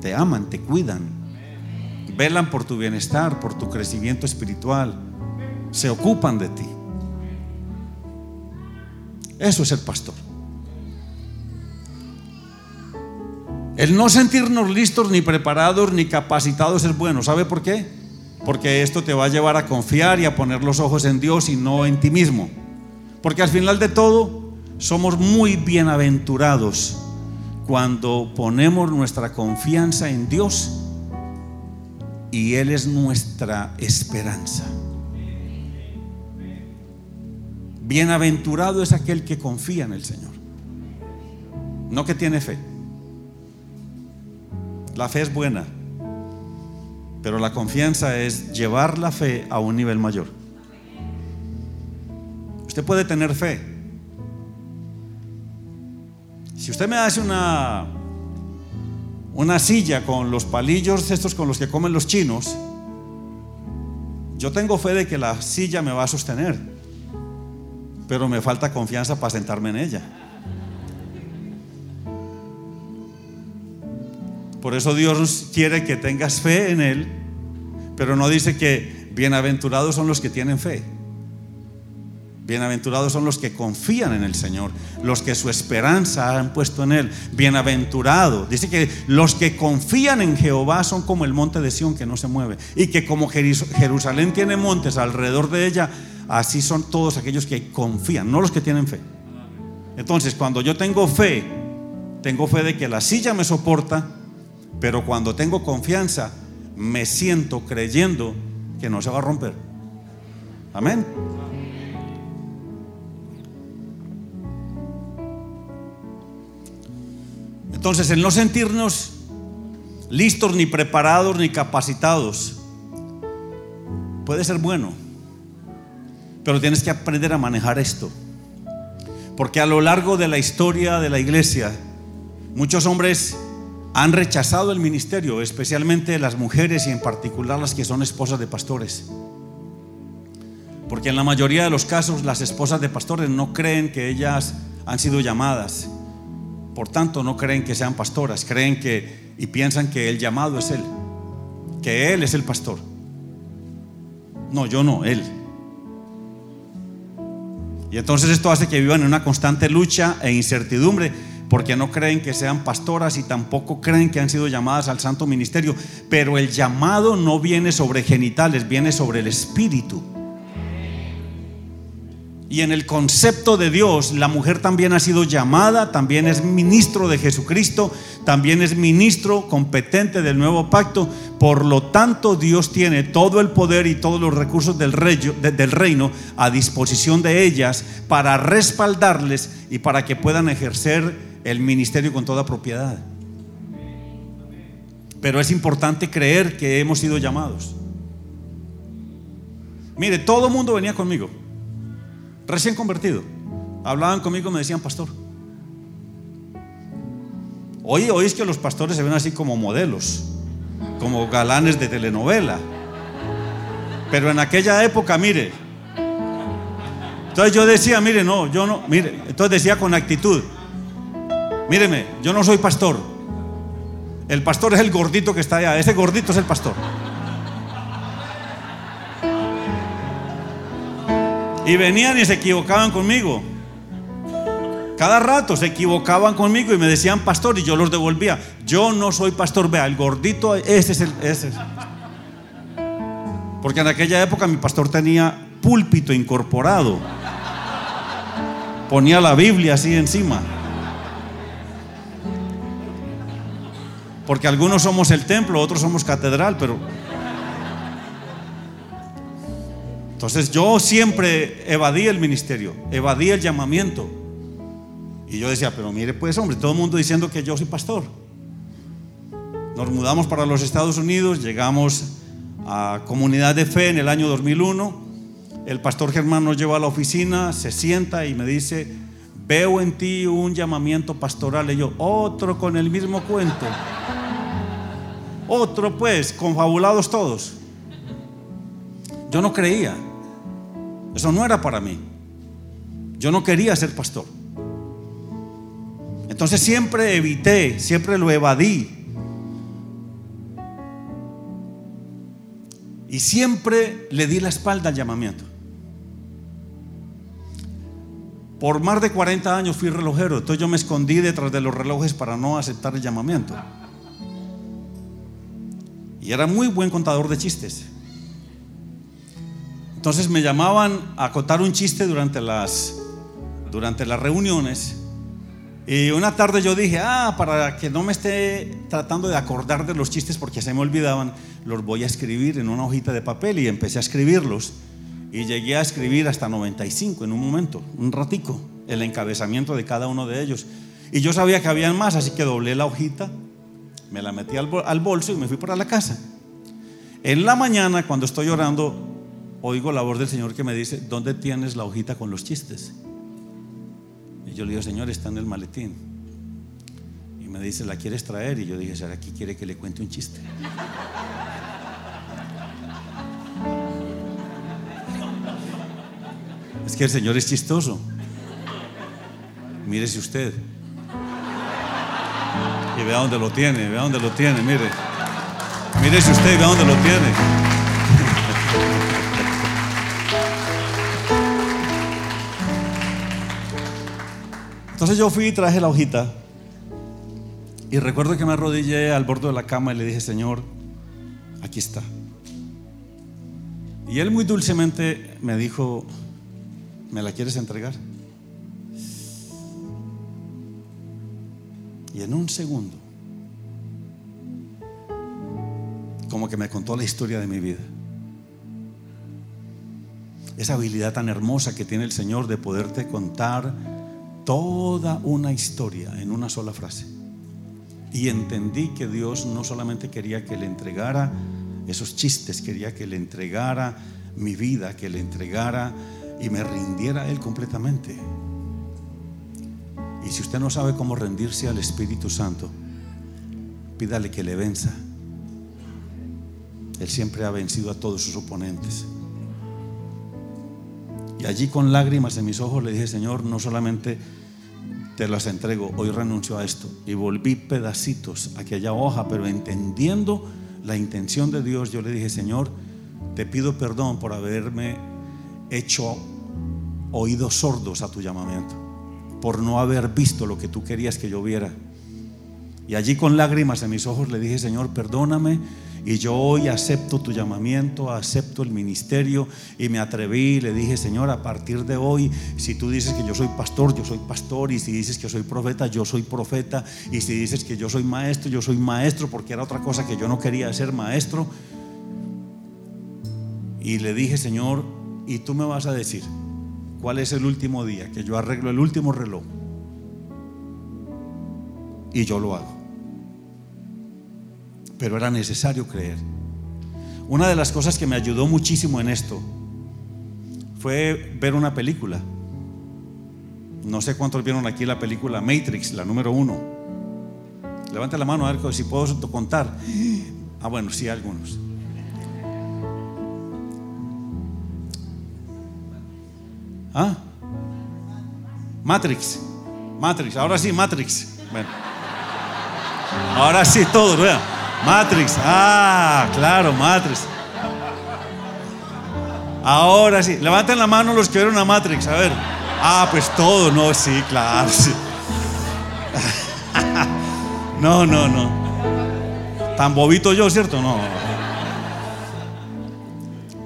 te aman, te cuidan, velan por tu bienestar, por tu crecimiento espiritual, se ocupan de ti. Eso es ser pastor. El no sentirnos listos, ni preparados, ni capacitados es bueno. ¿Sabe por qué? Porque esto te va a llevar a confiar y a poner los ojos en Dios y no en ti mismo. Porque al final de todo, somos muy bienaventurados cuando ponemos nuestra confianza en Dios y Él es nuestra esperanza. Bienaventurado es aquel que confía en el Señor, no que tiene fe. La fe es buena, pero la confianza es llevar la fe a un nivel mayor. Usted puede tener fe. Si usted me hace una una silla con los palillos estos con los que comen los chinos, yo tengo fe de que la silla me va a sostener pero me falta confianza para sentarme en ella. Por eso Dios quiere que tengas fe en Él, pero no dice que bienaventurados son los que tienen fe. Bienaventurados son los que confían en el Señor, los que su esperanza han puesto en Él. Bienaventurado. Dice que los que confían en Jehová son como el monte de Sión que no se mueve. Y que como Jerusalén tiene montes alrededor de ella, Así son todos aquellos que confían, no los que tienen fe. Entonces, cuando yo tengo fe, tengo fe de que la silla me soporta, pero cuando tengo confianza, me siento creyendo que no se va a romper. Amén. Entonces, el no sentirnos listos, ni preparados, ni capacitados, puede ser bueno. Pero tienes que aprender a manejar esto. Porque a lo largo de la historia de la iglesia, muchos hombres han rechazado el ministerio, especialmente las mujeres y en particular las que son esposas de pastores. Porque en la mayoría de los casos las esposas de pastores no creen que ellas han sido llamadas. Por tanto, no creen que sean pastoras, creen que y piensan que el llamado es él, que él es el pastor. No, yo no, él. Y entonces esto hace que vivan en una constante lucha e incertidumbre porque no creen que sean pastoras y tampoco creen que han sido llamadas al santo ministerio. Pero el llamado no viene sobre genitales, viene sobre el espíritu. Y en el concepto de Dios, la mujer también ha sido llamada, también es ministro de Jesucristo, también es ministro competente del nuevo pacto. Por lo tanto, Dios tiene todo el poder y todos los recursos del, reino a disposición de ellas para respaldarles y para que puedan ejercer el ministerio con toda propiedad. Pero es importante creer que hemos sido llamados. Mire, todo el mundo venía conmigo, recién convertido. Hablaban conmigo, me decían, pastor. Hoy, es que los pastores se ven así como modelos, como galanes de telenovela. Pero en aquella época, mire, entonces yo decía, mire, no, yo no, mire, entonces decía con actitud, míreme, yo no soy pastor. El pastor es el gordito que está allá, ese gordito es el pastor. Y venían y se equivocaban conmigo. Cada rato se equivocaban conmigo y me decían pastor y yo los devolvía. Yo no soy pastor, vea, el gordito, ese es el... Ese Porque en aquella época mi pastor tenía púlpito incorporado. Ponía la Biblia así encima. Porque algunos somos el templo, otros somos catedral, pero Entonces yo siempre evadí el ministerio, evadí el llamamiento. Y yo decía, pero mire pues hombre, todo el mundo diciendo que yo soy pastor. Nos mudamos para los Estados Unidos, llegamos a Comunidad de Fe en el año 2001. El pastor Germán nos lleva a la oficina, se sienta y me dice, veo en ti un llamamiento pastoral. Y yo, otro con el mismo cuento. Otro pues, confabulados todos. Yo no creía. Eso no era para mí. Yo no quería ser pastor. Entonces siempre evité, siempre lo evadí. Y siempre le di la espalda al llamamiento. Por más de 40 años fui relojero, entonces yo me escondí detrás de los relojes para no aceptar el llamamiento. Y era muy buen contador de chistes. Entonces me llamaban a contar un chiste durante las, durante las reuniones. Y una tarde yo dije, ah, para que no me esté tratando de acordar de los chistes porque se me olvidaban, los voy a escribir en una hojita de papel y empecé a escribirlos. Y llegué a escribir hasta 95 en un momento, un ratico, el encabezamiento de cada uno de ellos. Y yo sabía que habían más, así que doblé la hojita, me la metí al, bolso y me fui para la casa. En la mañana, cuando estoy orando, oigo la voz del Señor que me dice, ¿dónde tienes la hojita con los chistes? Y yo le digo, Señor, está en el maletín. Y me dice, ¿la quieres traer? Y yo dije, ¿será quiere que le cuente un chiste? Es que el Señor es chistoso. Mírese usted. Y vea dónde lo tiene, vea dónde lo tiene, mire. Mírese usted y vea dónde lo tiene. Entonces yo fui y traje la hojita. Y recuerdo que me arrodillé al borde de la cama y le dije, Señor, aquí está. Y él muy dulcemente me dijo, ¿me la quieres entregar? Y en un segundo, como que me contó la historia de mi vida. Esa habilidad tan hermosa que tiene el Señor de poderte contar toda una historia en una sola frase. Y entendí que Dios no solamente quería que le entregara esos chistes, quería que le entregara mi vida, que le entregara y me rindiera a Él completamente. Y si usted no sabe cómo rendirse al Espíritu Santo, pídale que le venza. Él siempre ha vencido a todos sus oponentes. Y allí con lágrimas en mis ojos le dije, Señor, no solamente te las entrego, hoy renuncio a esto. Y volví pedacitos a aquella hoja, pero entendiendo la intención de Dios, yo le dije, Señor, te pido perdón por haberme hecho oídos sordos a tu llamamiento, por no haber visto lo que tú querías que yo viera. Y allí con lágrimas en mis ojos le dije, Señor, perdóname y yo hoy acepto tu llamamiento, acepto el ministerio y me atreví y le dije, Señor, a partir de hoy, si tú dices que yo soy pastor, yo soy pastor. Y si dices que soy profeta, yo soy profeta. Y si dices que yo soy maestro, yo soy maestro, porque era otra cosa que yo no quería ser maestro. Y le dije, Señor, y tú me vas a decir, ¿cuál es el último día? Que yo arreglo el último reloj. Y yo lo hago pero era necesario creer. Una de las cosas que me ayudó muchísimo en esto fue ver una película. No sé cuántos vieron aquí la película Matrix, la número uno. Levante la mano a ver si puedo contar. Ah, bueno, sí, algunos. ¿Ah? Matrix. Matrix. Ahora sí, Matrix. Bueno. Ahora sí, todo, vean. Matrix. Ah, claro, Matrix. Ahora sí. Levanten la mano los que vieron a Matrix. A ver. Ah, pues todo. No, sí, claro. No, no, no. Tan bobito yo, ¿cierto? No.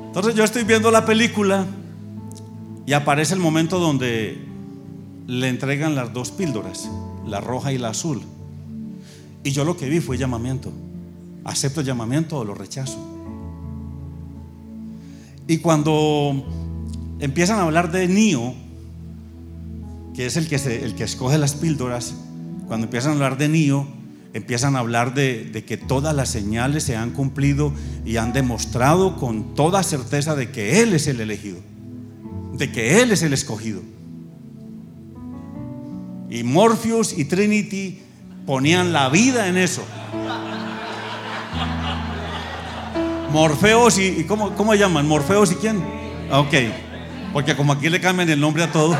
Entonces yo estoy viendo la película y aparece el momento donde le entregan las dos píldoras, la roja y la azul. Y yo lo que vi fue llamamiento. ¿Acepto el llamamiento o lo rechazo? Y cuando empiezan a hablar de Nio, que es el que, el que escoge las píldoras, cuando empiezan a hablar de Nio, empiezan a hablar de, de, que todas las señales se han cumplido y han demostrado con toda certeza de que Él es el elegido, de que Él es el escogido. Y Morpheus y Trinity ponían la vida en eso. Morfeos y, ¿cómo, ¿cómo llaman? Morfeos y quién? Ok, porque como aquí le cambian el nombre a todo.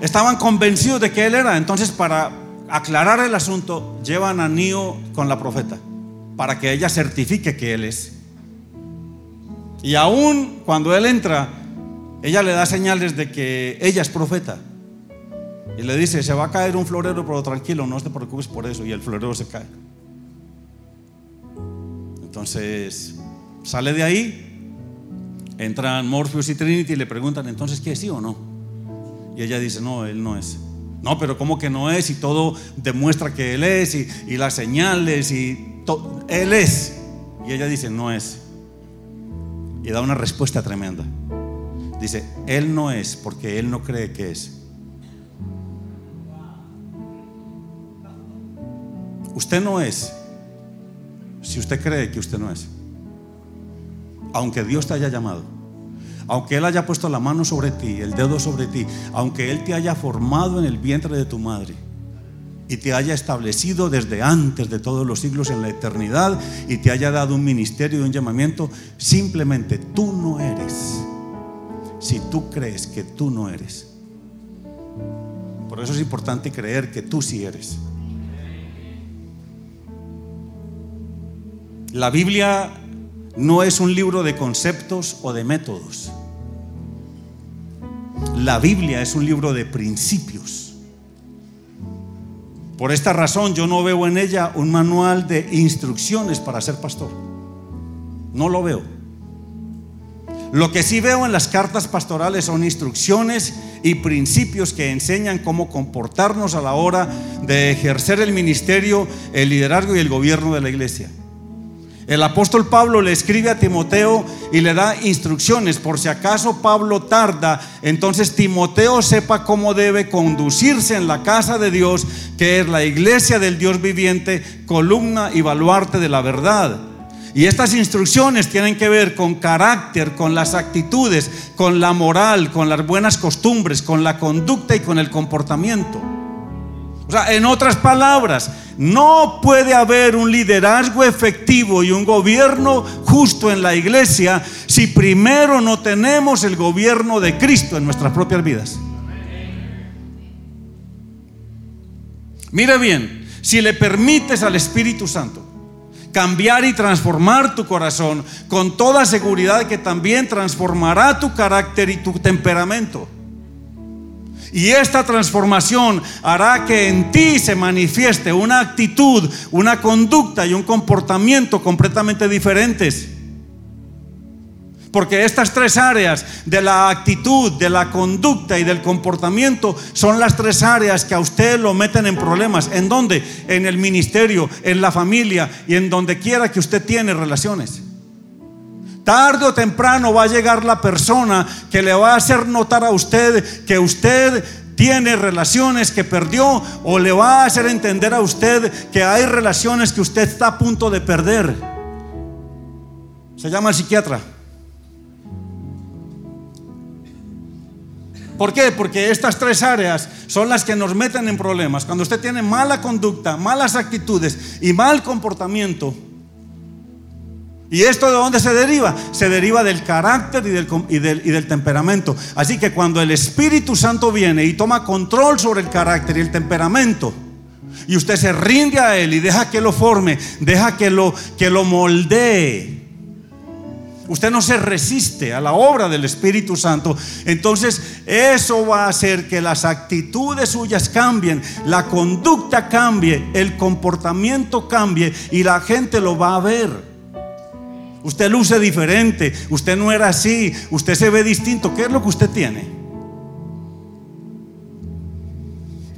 Estaban convencidos de que él era, entonces para aclarar el asunto, llevan a Nio con la profeta, para que ella certifique que él es. Y aún cuando él entra, ella le da señales de que ella es profeta. Y le dice, se va a caer un florero, pero tranquilo, no te preocupes por eso. Y el florero se cae. Entonces, sale de ahí, entran Morpheus y Trinity y le preguntan, entonces, ¿qué es sí o no? Y ella dice, no, él no es. No, pero ¿cómo que no es? Y todo demuestra que él es, y, y las señales, y él es. Y ella dice, no es. Y da una respuesta tremenda. Dice, Él no es porque Él no cree que es. Usted no es si usted cree que usted no es. Aunque Dios te haya llamado, aunque Él haya puesto la mano sobre ti, el dedo sobre ti, aunque Él te haya formado en el vientre de tu madre, y te haya establecido desde antes de todos los siglos en la eternidad y te haya dado un ministerio y un llamamiento, simplemente tú no eres. Si tú crees que tú no eres. Por eso es importante creer que tú sí eres. La Biblia no es un libro de conceptos o de métodos. La Biblia es un libro de principios. Por esta razón yo no veo en ella un manual de instrucciones para ser pastor. No lo veo. Lo que sí veo en las cartas pastorales son instrucciones y principios que enseñan cómo comportarnos a la hora de ejercer el ministerio, el liderazgo y el gobierno de la iglesia. El apóstol Pablo le escribe a Timoteo y le da instrucciones. Por si acaso Pablo tarda, entonces Timoteo sepa cómo debe conducirse en la casa de Dios, que es la iglesia del Dios viviente, columna y baluarte de la verdad. Y estas instrucciones tienen que ver con carácter, con las actitudes, con la moral, con las buenas costumbres, con la conducta y con el comportamiento. O sea, en otras palabras, no puede haber un liderazgo efectivo y un gobierno justo en la iglesia si primero no tenemos el gobierno de Cristo en nuestras propias vidas. Mire bien, si le permites al Espíritu Santo cambiar y transformar tu corazón, con toda seguridad que también transformará tu carácter y tu temperamento. Y esta transformación hará que en ti se manifieste una actitud, una conducta y un comportamiento completamente diferentes. Porque estas tres áreas de la actitud, de la conducta y del comportamiento son las tres áreas que a usted lo meten en problemas. ¿En dónde? En el ministerio, en la familia y en donde quiera que usted tiene relaciones. Tarde o temprano va a llegar la persona que le va a hacer notar a usted que usted tiene relaciones que perdió o le va a hacer entender a usted que hay relaciones que usted está a punto de perder. Se llama el psiquiatra. ¿Por qué? Porque estas tres áreas son las que nos meten en problemas. Cuando usted tiene mala conducta, malas actitudes y mal comportamiento, ¿Y esto de dónde se deriva? Se deriva del carácter y del, temperamento. Así que cuando el Espíritu Santo viene y toma control sobre el carácter y el temperamento, y usted se rinde a Él y deja que lo forme, deja que lo, que lo moldee, usted no se resiste a la obra del Espíritu Santo, entonces eso va a hacer que las actitudes suyas cambien, la conducta cambie, el comportamiento cambie y la gente lo va a ver. Usted luce diferente, usted no era así, usted se ve distinto. ¿Qué es lo que usted tiene?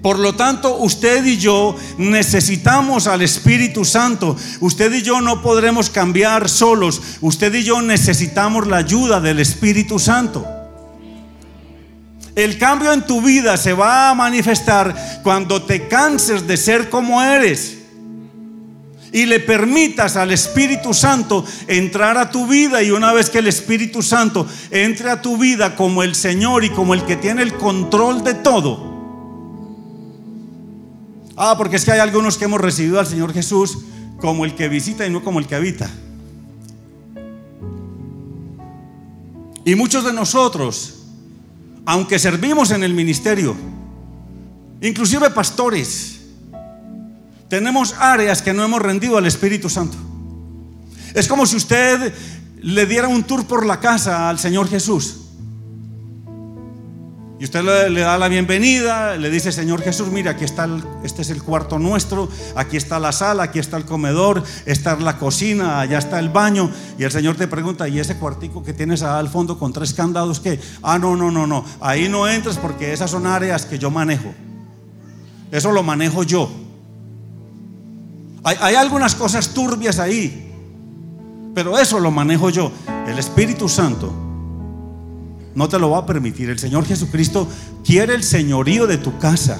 Por lo tanto, usted y yo necesitamos al Espíritu Santo. Usted y yo no podremos cambiar solos. Usted y yo necesitamos la ayuda del Espíritu Santo. El cambio en tu vida se va a manifestar cuando te canses de ser como eres y le permitas al Espíritu Santo entrar a tu vida y una vez que el Espíritu Santo entre a tu vida como el Señor y como el que tiene el control de todo. Ah, porque es que hay algunos que hemos recibido al Señor Jesús como el que visita y no como el que habita. Y muchos de nosotros, aunque servimos en el ministerio, inclusive pastores, tenemos áreas que no hemos rendido al Espíritu Santo. Es como si usted le diera un tour por la casa al Señor Jesús. Y usted le, da la bienvenida, le dice, Señor Jesús, mira, aquí está, este es el cuarto nuestro, aquí está la sala, aquí está el comedor, está la cocina, allá está el baño. Y el Señor te pregunta, ¿y ese cuartico que tienes al fondo con tres candados qué? Ah, no, no, no, no, ahí no entres porque esas son áreas que yo manejo. Eso lo manejo yo. Hay, algunas cosas turbias ahí, pero eso lo manejo yo. El Espíritu Santo no te lo va a permitir. El Señor Jesucristo quiere el señorío de tu casa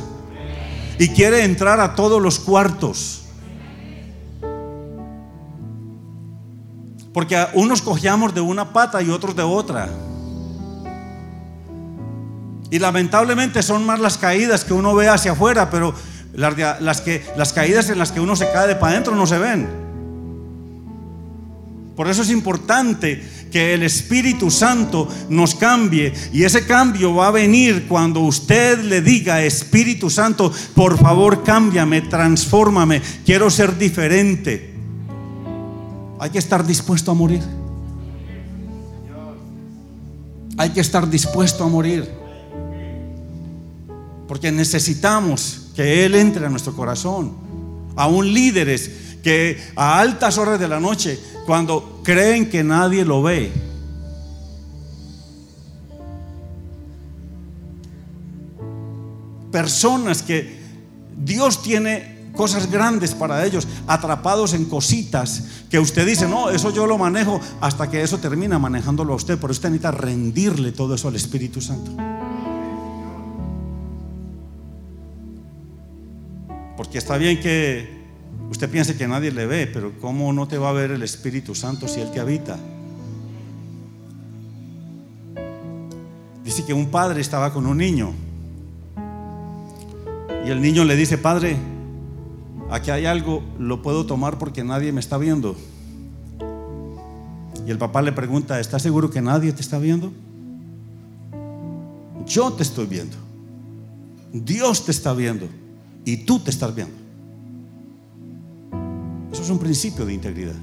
y quiere entrar a todos los cuartos. Porque unos cojeamos de una pata y otros de otra. Y lamentablemente son más las caídas que uno ve hacia afuera, pero las, que, las caídas en las que uno se cae de para adentro no se ven. Por eso es importante que el Espíritu Santo nos cambie. Y ese cambio va a venir cuando usted le diga, Espíritu Santo, por favor cámbiame, transfórmame, quiero ser diferente. Hay que estar dispuesto a morir. Hay que estar dispuesto a morir. Porque necesitamos que Él entre a nuestro corazón. Aún líderes que a altas horas de la noche, cuando creen que nadie lo ve, personas que Dios tiene cosas grandes para ellos, atrapados en cositas que usted dice, no, eso yo lo manejo hasta que eso termina manejándolo a usted, pero usted necesita rendirle todo eso al Espíritu Santo. Porque está bien que usted piense que nadie le ve, pero ¿cómo no te va a ver el Espíritu Santo si Él te habita? Dice que un padre estaba con un niño y el niño le dice, padre, aquí hay algo, lo puedo tomar porque nadie me está viendo. Y el papá le pregunta, ¿estás seguro que nadie te está viendo? Yo te estoy viendo. Dios te está viendo y tú te estás viendo. Eso es un principio de integridad.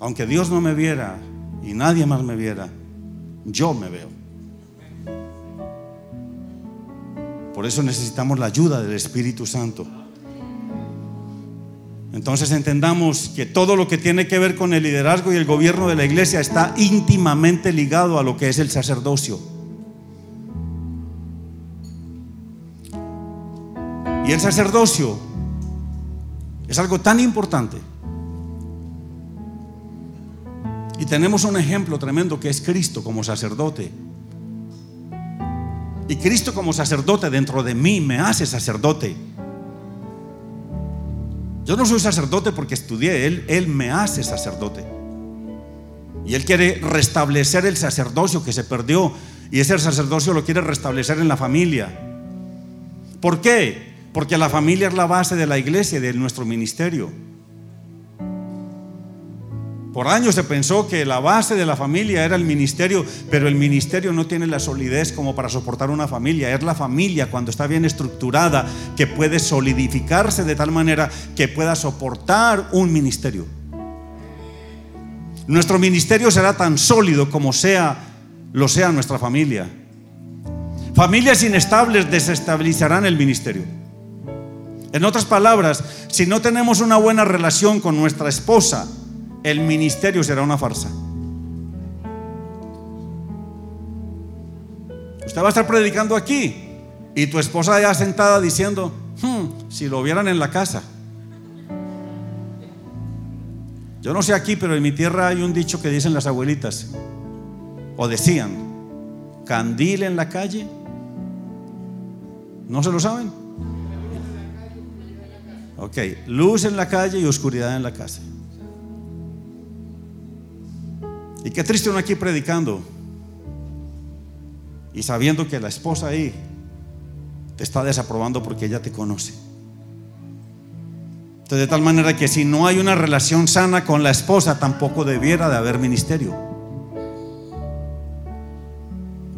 Aunque Dios no me viera y nadie más me viera, yo me veo. Por eso necesitamos la ayuda del Espíritu Santo. Entonces entendamos que todo lo que tiene que ver con el liderazgo y el gobierno de la iglesia está íntimamente ligado a lo que es el sacerdocio. Y el sacerdocio es algo tan importante. Y tenemos un ejemplo tremendo que es Cristo como sacerdote. Y Cristo como sacerdote dentro de mí me hace sacerdote. Yo no soy sacerdote porque estudié, Él, él me hace sacerdote. Y Él quiere restablecer el sacerdocio que se perdió. Y ese sacerdocio lo quiere restablecer en la familia. ¿Por qué? Porque la familia es la base de la iglesia y de nuestro ministerio. Por años se pensó que la base de la familia era el ministerio, pero el ministerio no tiene la solidez como para soportar una familia. Es la familia cuando está bien estructurada que puede solidificarse de tal manera que pueda soportar un ministerio. Nuestro ministerio será tan sólido como sea lo sea nuestra familia. Familias inestables desestabilizarán el ministerio. En otras palabras, si no tenemos una buena relación con nuestra esposa, el ministerio será una farsa. Usted va a estar predicando aquí y tu esposa ya sentada diciendo, hmm, si lo vieran en la casa. Yo no sé aquí, pero en mi tierra hay un dicho que dicen las abuelitas, o decían, candil en la calle. ¿No se lo saben? Ok, luz en la calle y oscuridad en la casa. Y qué triste uno aquí predicando y sabiendo que la esposa ahí te está desaprobando porque ella te conoce. Entonces, de tal manera que si no hay una relación sana con la esposa, tampoco debiera de haber ministerio.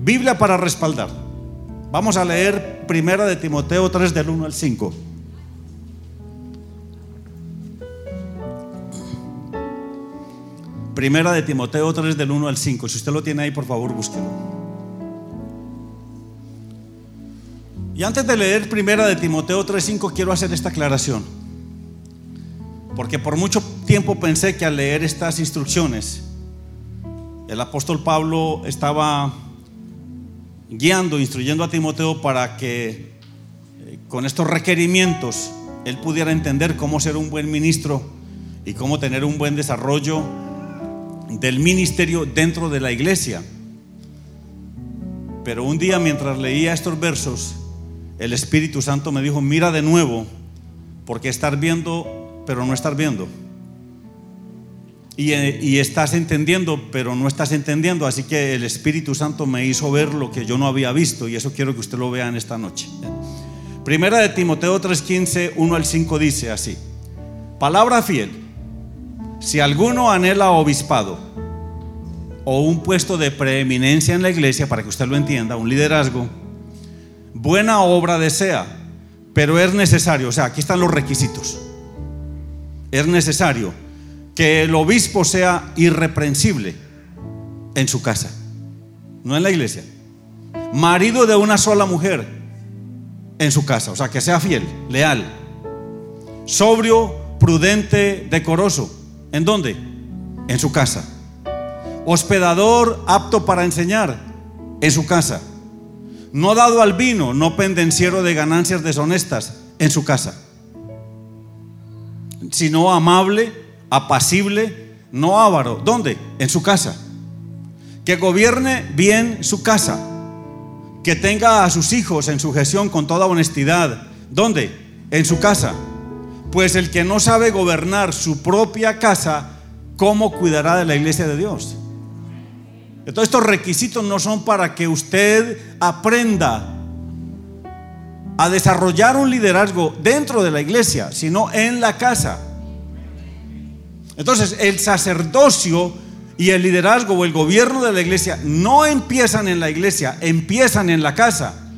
Biblia para respaldar. Vamos a leer primera de Timoteo 3 del 1 al 5. Primera de Timoteo 3 del 1 al 5. Si usted lo tiene ahí, por favor, búsquelo. Y antes de leer Primera de Timoteo 5 quiero hacer esta aclaración. Porque por mucho tiempo pensé que al leer estas instrucciones, el apóstol Pablo estaba guiando, instruyendo a Timoteo para que eh, con estos requerimientos él pudiera entender cómo ser un buen ministro y cómo tener un buen desarrollo del ministerio dentro de la iglesia. Pero un día mientras leía estos versos, el Espíritu Santo me dijo, mira de nuevo, porque estar viendo, pero no estar viendo. Y, eh, y, estás entendiendo, pero no estás entendiendo. Así que el Espíritu Santo me hizo ver lo que yo no había visto y eso quiero que usted lo vea en esta noche. Primera de Timoteo 3:15, 1 al 5 dice así, palabra fiel si alguno anhela obispado o un puesto de preeminencia en la iglesia, para que usted lo entienda, un liderazgo, buena obra desea, pero es necesario, o sea, aquí están los requisitos. Es necesario que el obispo sea irreprensible en su casa, no en la iglesia. Marido de una sola mujer en su casa, o sea, que sea fiel, leal, sobrio, prudente, decoroso ¿En dónde? En su casa. Hospedador apto para enseñar. En su casa. No dado al vino, no pendenciero de ganancias deshonestas. En su casa. Sino amable, apacible, no avaro. ¿Dónde? En su casa. Que gobierne bien su casa. Que tenga a sus hijos en sujeción con toda honestidad. ¿Dónde? En su casa pues el que no sabe gobernar su propia casa, ¿cómo cuidará de la iglesia de Dios? Entonces estos requisitos no son para que usted aprenda a desarrollar un liderazgo dentro de la iglesia, sino en la casa. Entonces el sacerdocio y el liderazgo o el gobierno de la iglesia no empiezan en la iglesia, empiezan en la casa.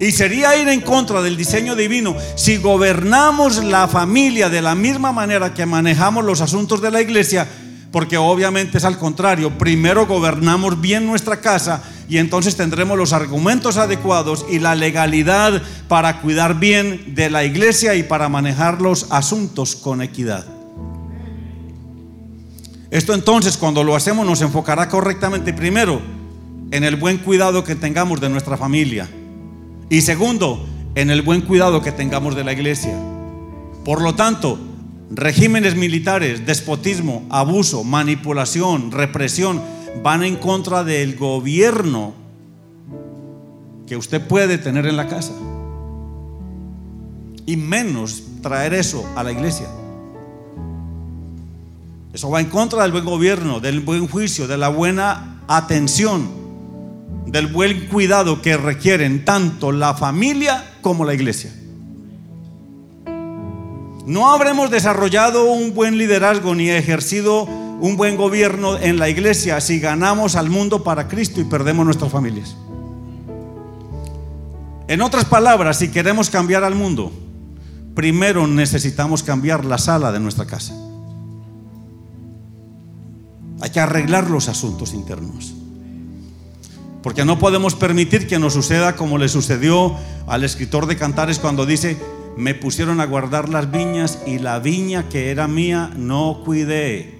Y sería ir en contra del diseño divino si gobernamos la familia de la misma manera que manejamos los asuntos de la iglesia, porque obviamente es al contrario. Primero gobernamos bien nuestra casa y entonces tendremos los argumentos adecuados y la legalidad para cuidar bien de la iglesia y para manejar los asuntos con equidad. Esto entonces cuando lo hacemos nos enfocará correctamente primero en el buen cuidado que tengamos de nuestra familia y segundo, en el buen cuidado que tengamos de la iglesia. Por lo tanto, regímenes militares, despotismo, abuso, manipulación, represión, van en contra del gobierno que usted puede tener en la casa. Y menos traer eso a la iglesia. Eso va en contra del buen gobierno, del buen juicio, de la buena atención, del buen cuidado que requieren tanto la familia como la iglesia. No habremos desarrollado un buen liderazgo ni ejercido un buen gobierno en la iglesia si ganamos al mundo para Cristo y perdemos nuestras familias. En otras palabras, si queremos cambiar al mundo, primero necesitamos cambiar la sala de nuestra casa. Hay que arreglar los asuntos internos. Porque no podemos permitir que nos suceda como le sucedió al escritor de Cantares cuando dice, me pusieron a guardar las viñas y la viña que era mía no cuidé.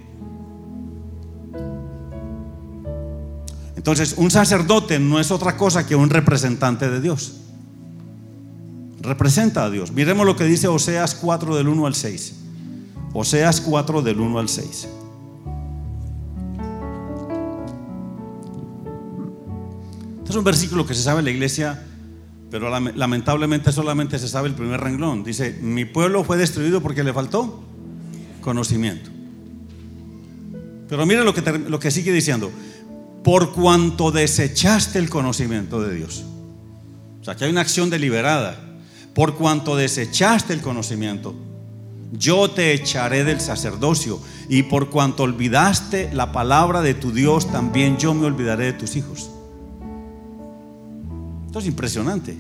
Entonces, un sacerdote no es otra cosa que un representante de Dios representa a Dios. Miremos lo que dice Oseas 4 del 1 al 6. Oseas 4 del 1 al 6. Este es un versículo que se sabe en la iglesia, pero lamentablemente solamente se sabe el primer renglón. Dice, mi pueblo fue destruido porque le faltó conocimiento. Pero mire lo que, lo que sigue diciendo, por cuanto desechaste el conocimiento de Dios. O sea, que hay una acción deliberada por cuanto desechaste el conocimiento, yo te echaré del sacerdocio, y por cuanto olvidaste la palabra de tu Dios, también yo me olvidaré de tus hijos. Esto es impresionante.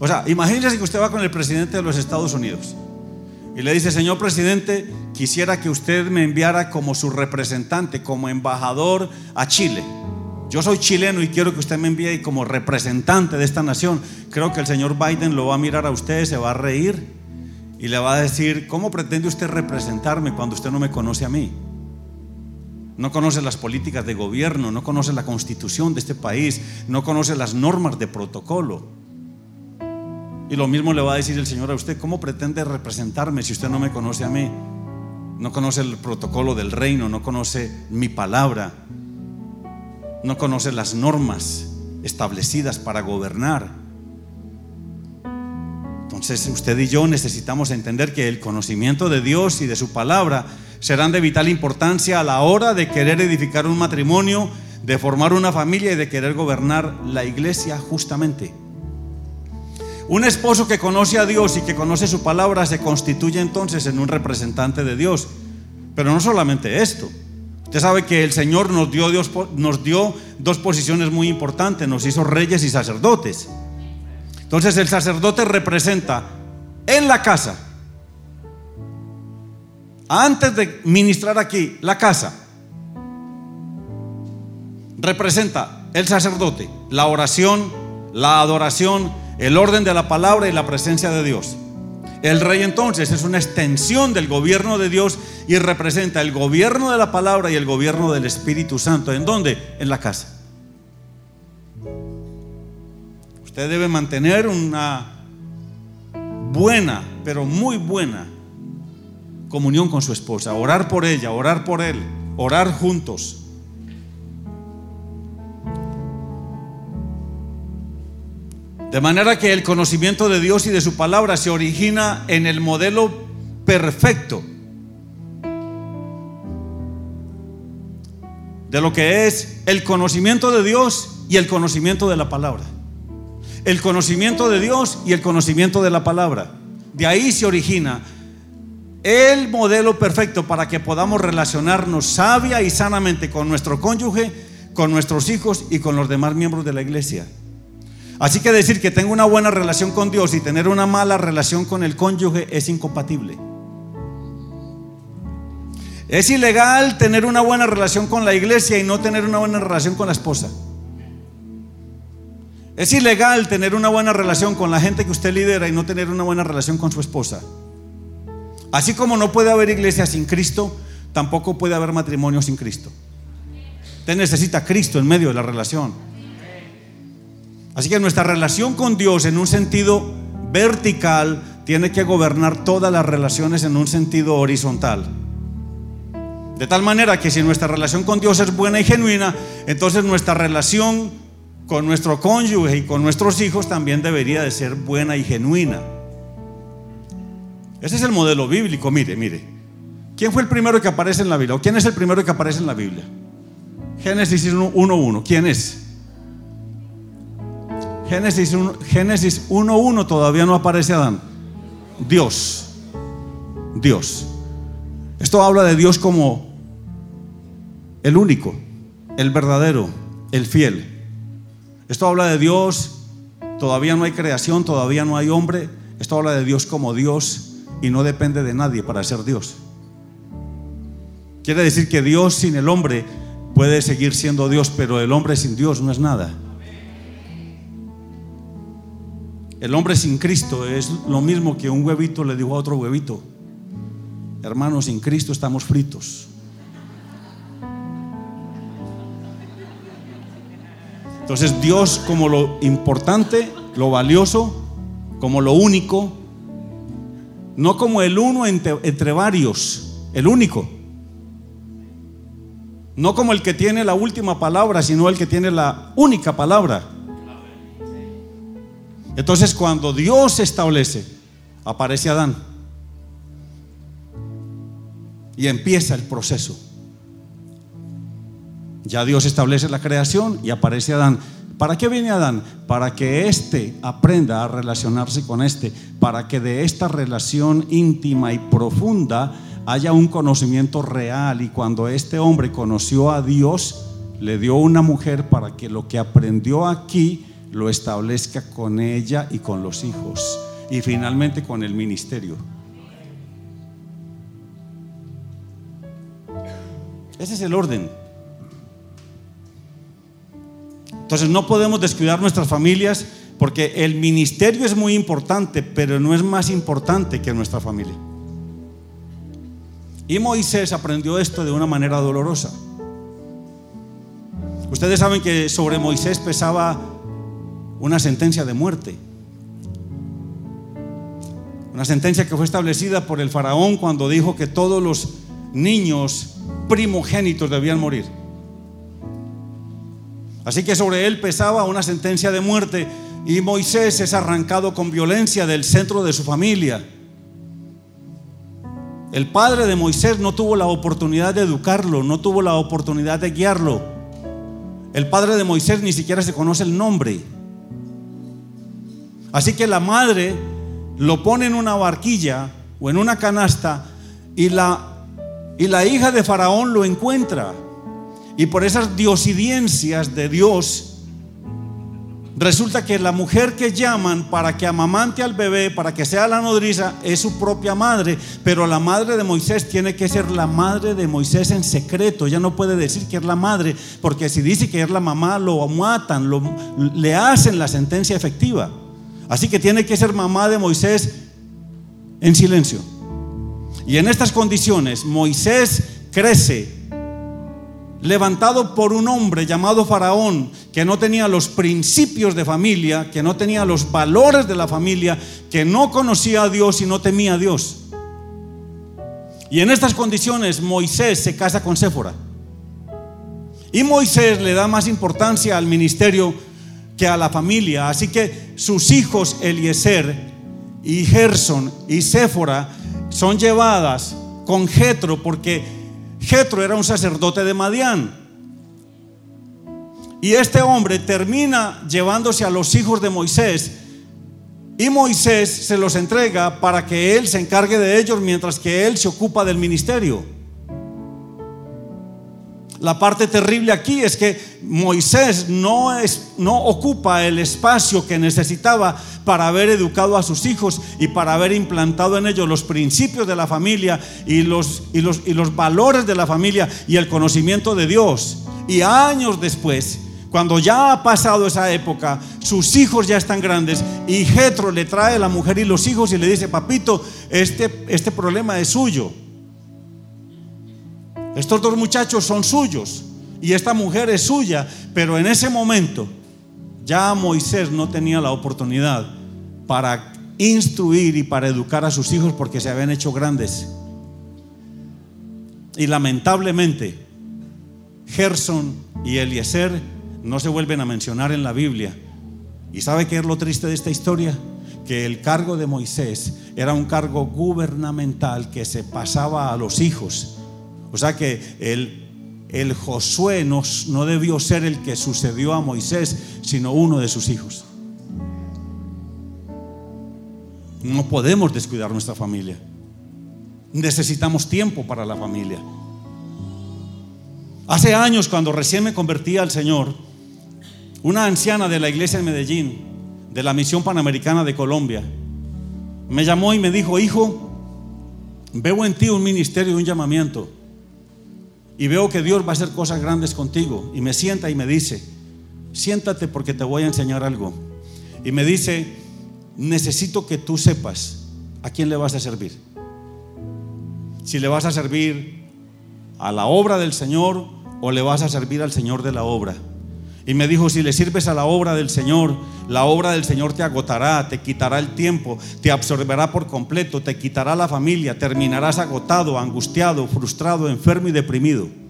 O sea, imagínese que usted va con el presidente de los Estados Unidos y le dice, señor presidente, quisiera que usted me enviara como su representante, como embajador a Chile. Yo soy chileno y quiero que usted me envíe como representante de esta nación. Creo que el señor Biden lo va a mirar a usted, se va a reír y le va a decir, ¿cómo pretende usted representarme cuando usted no me conoce a mí? No conoce las políticas de gobierno, no conoce la constitución de este país, no conoce las normas de protocolo. Y lo mismo le va a decir el Señor a usted, ¿cómo pretende representarme si usted no me conoce a mí? No conoce el protocolo del reino, no conoce mi palabra no conoce las normas establecidas para gobernar. Entonces usted y yo necesitamos entender que el conocimiento de Dios y de su palabra serán de vital importancia a la hora de querer edificar un matrimonio, de formar una familia y de querer gobernar la iglesia justamente. Un esposo que conoce a Dios y que conoce su palabra se constituye entonces en un representante de Dios. Pero no solamente esto. Usted sabe que el Señor nos dio, Dios, nos dio dos posiciones muy importantes, nos hizo reyes y sacerdotes. Entonces el sacerdote representa en la casa, antes de ministrar aquí, la casa, representa el sacerdote, la oración, la adoración, el orden de la palabra y la presencia de Dios. El rey entonces es una extensión del gobierno de Dios y representa el gobierno de la palabra y el gobierno del Espíritu Santo. ¿En dónde? En la casa. Usted debe mantener una buena, pero muy buena comunión con su esposa, orar por ella, orar por él, orar juntos. De manera que el conocimiento de Dios y de su palabra se origina en el modelo perfecto de lo que es el conocimiento de Dios y el conocimiento de la palabra. El conocimiento de Dios y el conocimiento de la palabra. De ahí se origina el modelo perfecto para que podamos relacionarnos sabia y sanamente con nuestro cónyuge, con nuestros hijos y con los demás miembros de la iglesia. Así que decir que tengo una buena relación con Dios y tener una mala relación con el cónyuge es incompatible. Es ilegal tener una buena relación con la iglesia y no tener una buena relación con la esposa. Es ilegal tener una buena relación con la gente que usted lidera y no tener una buena relación con su esposa. Así como no puede haber iglesia sin Cristo, tampoco puede haber matrimonio sin Cristo. Usted necesita Cristo en medio de la relación. Así que nuestra relación con Dios en un sentido vertical tiene que gobernar todas las relaciones en un sentido horizontal. De tal manera que si nuestra relación con Dios es buena y genuina, entonces nuestra relación con nuestro cónyuge y con nuestros hijos también debería de ser buena y genuina. Ese es el modelo bíblico, mire, mire. ¿Quién fue el primero que aparece en la Biblia? ¿O quién es el primero que aparece en la Biblia? Génesis 1.1. ¿Quién es? Génesis 1.1 todavía no aparece Adán. Dios. Dios. Esto habla de Dios como el único, el verdadero, el fiel. Esto habla de Dios, todavía no hay creación, todavía no hay hombre. Esto habla de Dios como Dios y no depende de nadie para ser Dios. Quiere decir que Dios sin el hombre puede seguir siendo Dios, pero el hombre sin Dios no es nada. El hombre sin Cristo es lo mismo que un huevito le dijo a otro huevito. Hermanos, sin Cristo estamos fritos. Entonces Dios como lo importante, lo valioso, como lo único, no como el uno entre, entre varios, el único. No como el que tiene la última palabra, sino el que tiene la única palabra. Entonces cuando Dios establece, aparece Adán. Y empieza el proceso. Ya Dios establece la creación y aparece Adán. ¿Para qué viene Adán? Para que éste aprenda a relacionarse con éste, para que de esta relación íntima y profunda haya un conocimiento real y cuando este hombre conoció a Dios, le dio una mujer para que lo que aprendió aquí lo establezca con ella y con los hijos y finalmente con el ministerio. Ese es el orden. Entonces no podemos descuidar nuestras familias porque el ministerio es muy importante, pero no es más importante que nuestra familia. Y Moisés aprendió esto de una manera dolorosa. Ustedes saben que sobre Moisés pesaba una sentencia de muerte. Una sentencia que fue establecida por el faraón cuando dijo que todos los niños primogénitos debían morir. Así que sobre él pesaba una sentencia de muerte y Moisés es arrancado con violencia del centro de su familia. El padre de Moisés no tuvo la oportunidad de educarlo, no tuvo la oportunidad de guiarlo. El padre de Moisés ni siquiera se conoce el nombre. Así que la madre lo pone en una barquilla o en una canasta y la, y la hija de Faraón lo encuentra. Y por esas diosidiencias de Dios, Resulta que la mujer que llaman para que amamante al bebé, para que sea la nodriza, es su propia madre, pero la madre de Moisés tiene que ser la madre de Moisés en secreto. Ya no puede decir que es la madre, porque si dice que es la mamá, lo matan, lo, le hacen la sentencia efectiva. Así que tiene que ser mamá de Moisés en silencio. Y en estas condiciones, Moisés crece levantado por un hombre llamado Faraón, que no tenía los principios de familia, que no tenía los valores de la familia, que no conocía a Dios y no temía a Dios. Y en estas condiciones Moisés se casa con Séfora. Y Moisés le da más importancia al ministerio que a la familia. Así que sus hijos Eliezer y Gerson y Séfora son llevadas con Jetro porque Jetro era un sacerdote de Madián. Y este hombre termina llevándose a los hijos de Moisés y Moisés se los entrega para que él se encargue de ellos mientras que él se ocupa del ministerio. La parte terrible aquí es que Moisés no, es, no ocupa el espacio que necesitaba para haber educado a sus hijos y para haber implantado en ellos los principios de la familia y los, y los, y los valores de la familia y el conocimiento de Dios. Y años después, cuando ya ha pasado esa época, sus hijos ya están grandes y Jetro le trae a la mujer y los hijos y le dice, papito, este, este problema es suyo. Estos dos muchachos son suyos y esta mujer es suya, pero en ese momento ya Moisés no tenía la oportunidad para instruir y para educar a sus hijos porque se habían hecho grandes. Y lamentablemente, Gerson y Eliezer no se vuelven a mencionar en la Biblia. ¿Y sabe qué es lo triste de esta historia? Que el cargo de Moisés era un cargo gubernamental que se pasaba a los hijos. O sea que el, el Josué no, no debió ser el que sucedió a Moisés, sino uno de sus hijos. No podemos descuidar nuestra familia. Necesitamos tiempo para la familia. Hace años, cuando recién me convertí al Señor, una anciana de la iglesia de Medellín, de la Misión Panamericana de Colombia, me llamó y me dijo, hijo, veo en ti un ministerio, un llamamiento, y veo que Dios va a hacer cosas grandes contigo. Y me sienta y me dice, siéntate porque te voy a enseñar algo. Y me dice, necesito que tú sepas a quién le vas a servir. Si le vas a servir a la obra del Señor o le vas a servir al Señor de la obra. Y me dijo, si le sirves a la obra del Señor, la obra del Señor te agotará, te quitará el tiempo, te absorberá por completo, te quitará la familia, terminarás agotado, angustiado, frustrado, enfermo y deprimido.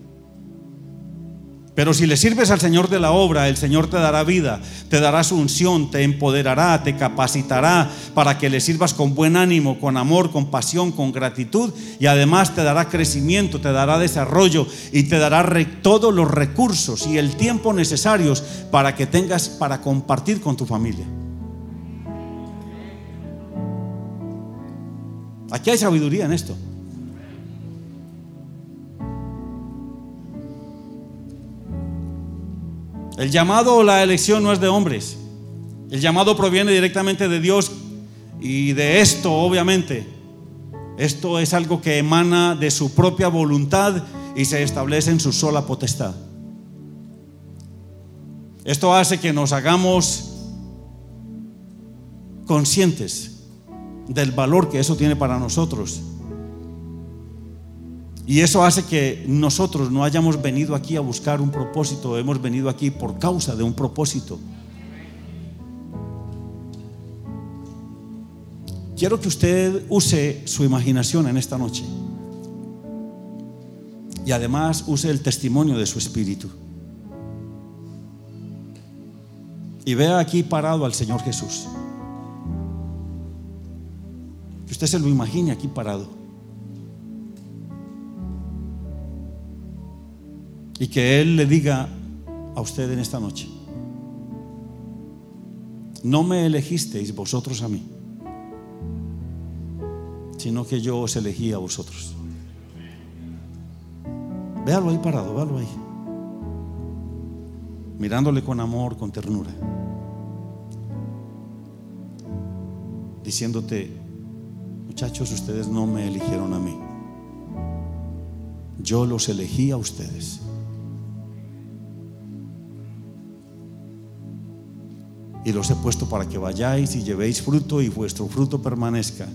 Pero si le sirves al Señor de la obra, el Señor te dará vida, te dará su unción, te empoderará, te capacitará para que le sirvas con buen ánimo, con amor, con pasión, con gratitud y además te dará crecimiento, te dará desarrollo y te dará todos los recursos y el tiempo necesarios para que tengas para compartir con tu familia. Aquí hay sabiduría en esto. El llamado o la elección no es de hombres. El llamado proviene directamente de Dios y de esto, obviamente, esto es algo que emana de su propia voluntad y se establece en su sola potestad. Esto hace que nos hagamos conscientes del valor que eso tiene para nosotros y eso hace que nosotros no hayamos venido aquí a buscar un propósito, hemos venido aquí por causa de un propósito. Quiero que usted use su imaginación en esta noche. Y además use el testimonio de su espíritu. Y vea aquí parado al Señor Jesús. Que usted se lo imagine aquí parado. Y que Él le diga a usted en esta noche, no me elegisteis vosotros a mí, sino que yo os elegí a vosotros. Véalo ahí parado, véalo ahí. Mirándole con amor, con ternura. Diciéndote, muchachos, ustedes no me eligieron a mí. Yo los elegí a ustedes. Y los he puesto para que vayáis y llevéis fruto y vuestro fruto permanezca,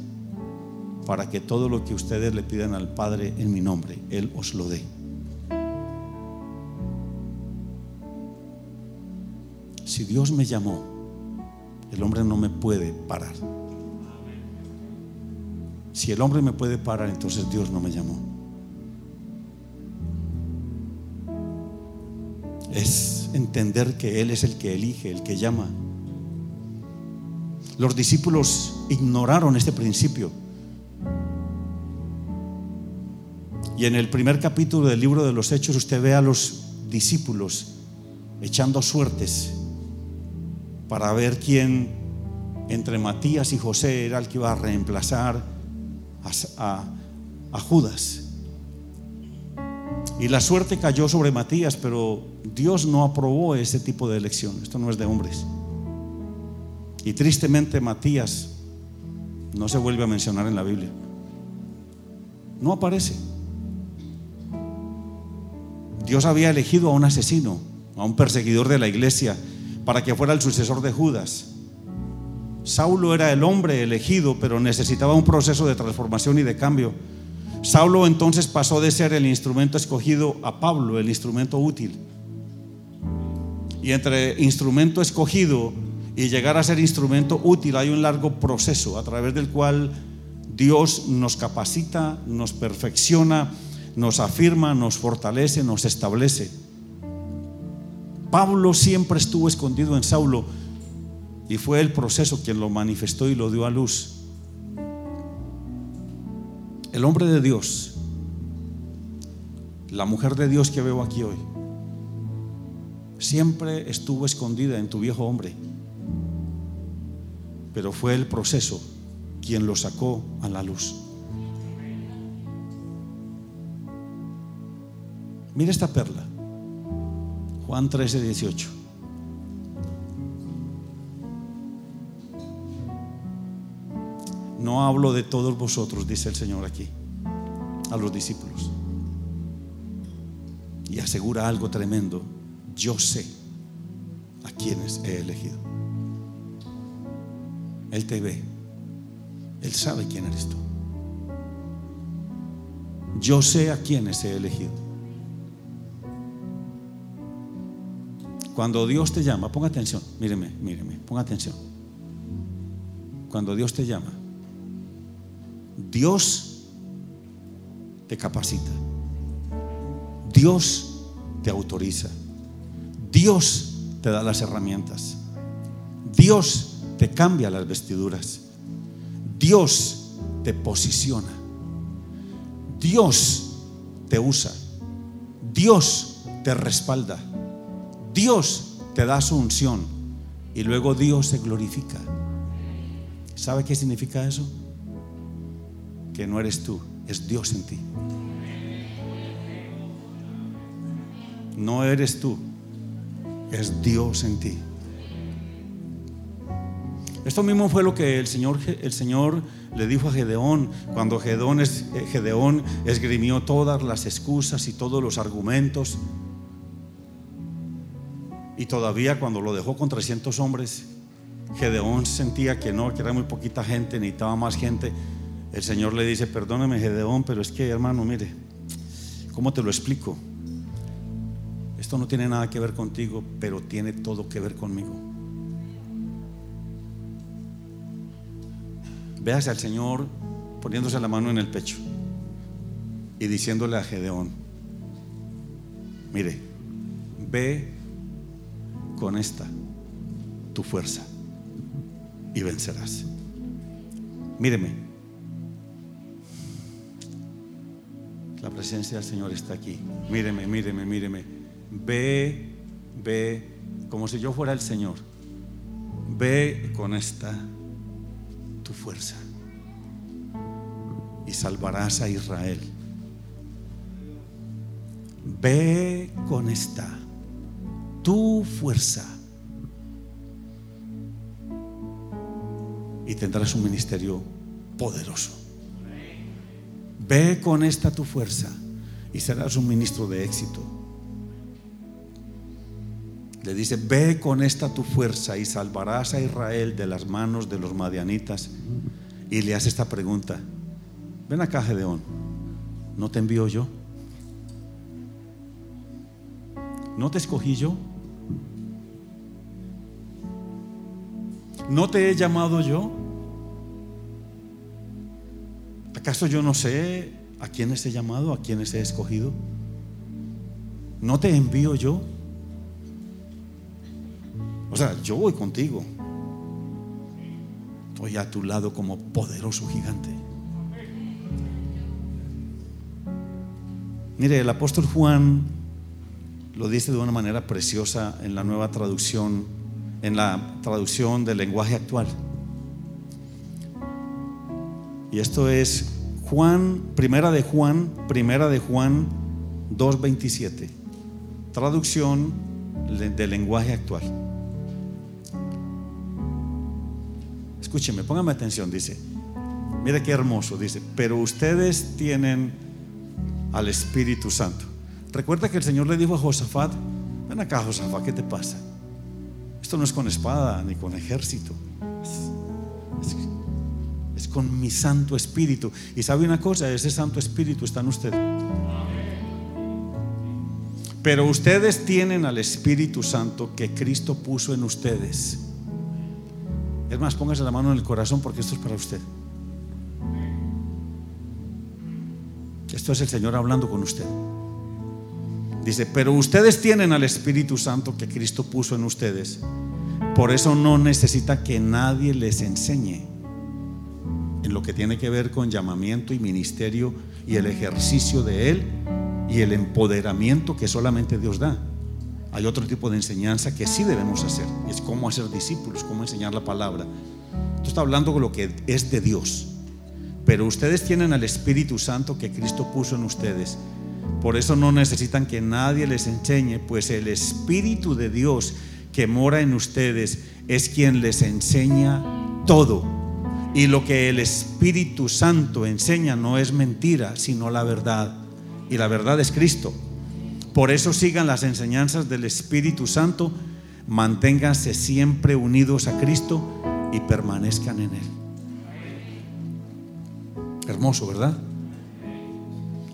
para que todo lo que ustedes le pidan al Padre en mi nombre, Él os lo dé. Si Dios me llamó, el hombre no me puede parar. Si el hombre me puede parar, entonces Dios no me llamó. Es entender que Él es el que elige, el que llama. Los discípulos ignoraron este principio. Y en el primer capítulo del libro de los Hechos usted ve a los discípulos echando suertes para ver quién entre Matías y José era el que iba a reemplazar a, a Judas. Y la suerte cayó sobre Matías, pero Dios no aprobó ese tipo de elección. Esto no es de hombres. Y tristemente Matías no se vuelve a mencionar en la Biblia. No aparece. Dios había elegido a un asesino, a un perseguidor de la iglesia, para que fuera el sucesor de Judas. Saulo era el hombre elegido, pero necesitaba un proceso de transformación y de cambio. Saulo entonces pasó de ser el instrumento escogido a Pablo, el instrumento útil. Y entre instrumento escogido y llegar a ser instrumento útil hay un largo proceso a través del cual Dios nos capacita, nos perfecciona, nos afirma, nos fortalece, nos establece. Pablo siempre estuvo escondido en Saulo y fue el proceso quien lo manifestó y lo dio a luz. El hombre de Dios, la mujer de Dios que veo aquí hoy, siempre estuvo escondida en tu viejo hombre, pero fue el proceso quien lo sacó a la luz. Mira esta perla. Juan 13, 18. No hablo de todos vosotros, dice el Señor aquí, a los discípulos. Y asegura algo tremendo. Yo sé a quienes he elegido. Él te ve. Él sabe quién eres tú. Yo sé a quienes he elegido. Cuando Dios te llama, ponga atención, míreme, míreme, ponga atención. Cuando Dios te llama, Dios te capacita, Dios te autoriza, Dios te da las herramientas, Dios te cambia las vestiduras, Dios te posiciona, Dios te usa, Dios te respalda. Dios te da su unción y luego Dios se glorifica. ¿Sabe qué significa eso? Que no eres tú, es Dios en ti. No eres tú, es Dios en ti. Esto mismo fue lo que el Señor, el Señor le dijo a Gedeón cuando eh, Gedeón esgrimió todas las excusas y todos los argumentos y todavía cuando lo dejó con 300 hombres, Gedeón sentía que no, que era muy poquita gente, necesitaba más gente. El Señor le dice, perdóname Gedeón, pero es que hermano, mire, ¿cómo te lo explico? Esto no tiene nada que ver contigo, pero tiene todo que ver conmigo. Véase al Señor poniéndose la mano en el pecho y diciéndole a Gedeón, mire, ve con esta tu fuerza y vencerás. Míreme, la presencia del Señor está aquí. Míreme, míreme, míreme. Ve, ve, como si yo fuera el Señor. Ve con esta tu fuerza y salvarás a Israel. Ve con esta tu fuerza. Y tendrás un ministerio poderoso. Ve con esta tu fuerza y serás un ministro de éxito. Le dice, ve con esta tu fuerza y salvarás a Israel de las manos de los madianitas. Y le hace esta pregunta, ven acá Gedeón, ¿no te envío yo? ¿No te escogí yo? ¿No te he llamado yo? ¿Acaso yo no sé a quiénes he llamado, a quiénes he escogido? ¿No te envío yo? O sea, yo voy contigo. Estoy a tu lado como poderoso gigante. Mire, el apóstol Juan lo dice de una manera preciosa en la nueva traducción en la traducción del lenguaje actual. Y esto es Juan, primera de Juan, primera de Juan 2.27. Traducción del lenguaje actual. Escúcheme, póngame atención, dice. Mira qué hermoso, dice, pero ustedes tienen al Espíritu Santo. Recuerda que el Señor le dijo a Josafat, ven acá Josafat, ¿qué te pasa? Esto no es con espada ni con ejército. Es, con mi Santo Espíritu. Y sabe una cosa, ese Santo Espíritu está en usted. Pero ustedes tienen al Espíritu Santo que Cristo puso en ustedes. Es más, póngase la mano en el corazón porque esto es para usted. Esto es el Señor hablando con usted. Dice, pero ustedes tienen al Espíritu Santo que Cristo puso en ustedes. Por eso no necesita que nadie les enseñe en lo que tiene que ver con llamamiento y ministerio y el ejercicio de Él y el empoderamiento que solamente Dios da. Hay otro tipo de enseñanza que sí debemos hacer. Es cómo hacer discípulos, cómo enseñar la palabra. Esto está hablando de lo que es de Dios. Pero ustedes tienen al Espíritu Santo que Cristo puso en ustedes. Por eso no necesitan que nadie les enseñe, pues el Espíritu de Dios que mora en ustedes es quien les enseña todo. Y lo que el Espíritu Santo enseña no es mentira, sino la verdad. Y la verdad es Cristo. Por eso sigan las enseñanzas del Espíritu Santo, manténganse siempre unidos a Cristo y permanezcan en Él. Hermoso, ¿verdad?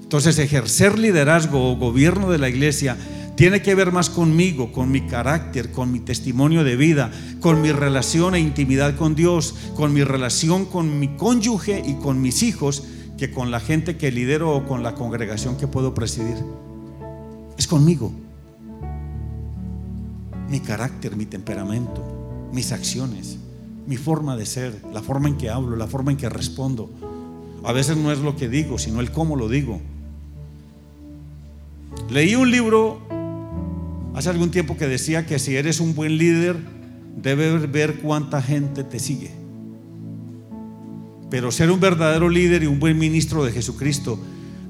Entonces ejercer liderazgo o gobierno de la iglesia tiene que ver más conmigo, con mi carácter, con mi testimonio de vida, con mi relación e intimidad con Dios, con mi relación con mi cónyuge y con mis hijos, que con la gente que lidero o con la congregación que puedo presidir es conmigo. Mi carácter, mi temperamento, mis acciones, mi forma de ser, la forma en que hablo, la forma en que respondo. A veces no es lo que digo, sino el cómo lo digo. Leí un libro hace algún tiempo que decía que si eres un buen líder, debes ver cuánta gente te sigue. Pero ser un verdadero líder y un buen ministro de Jesucristo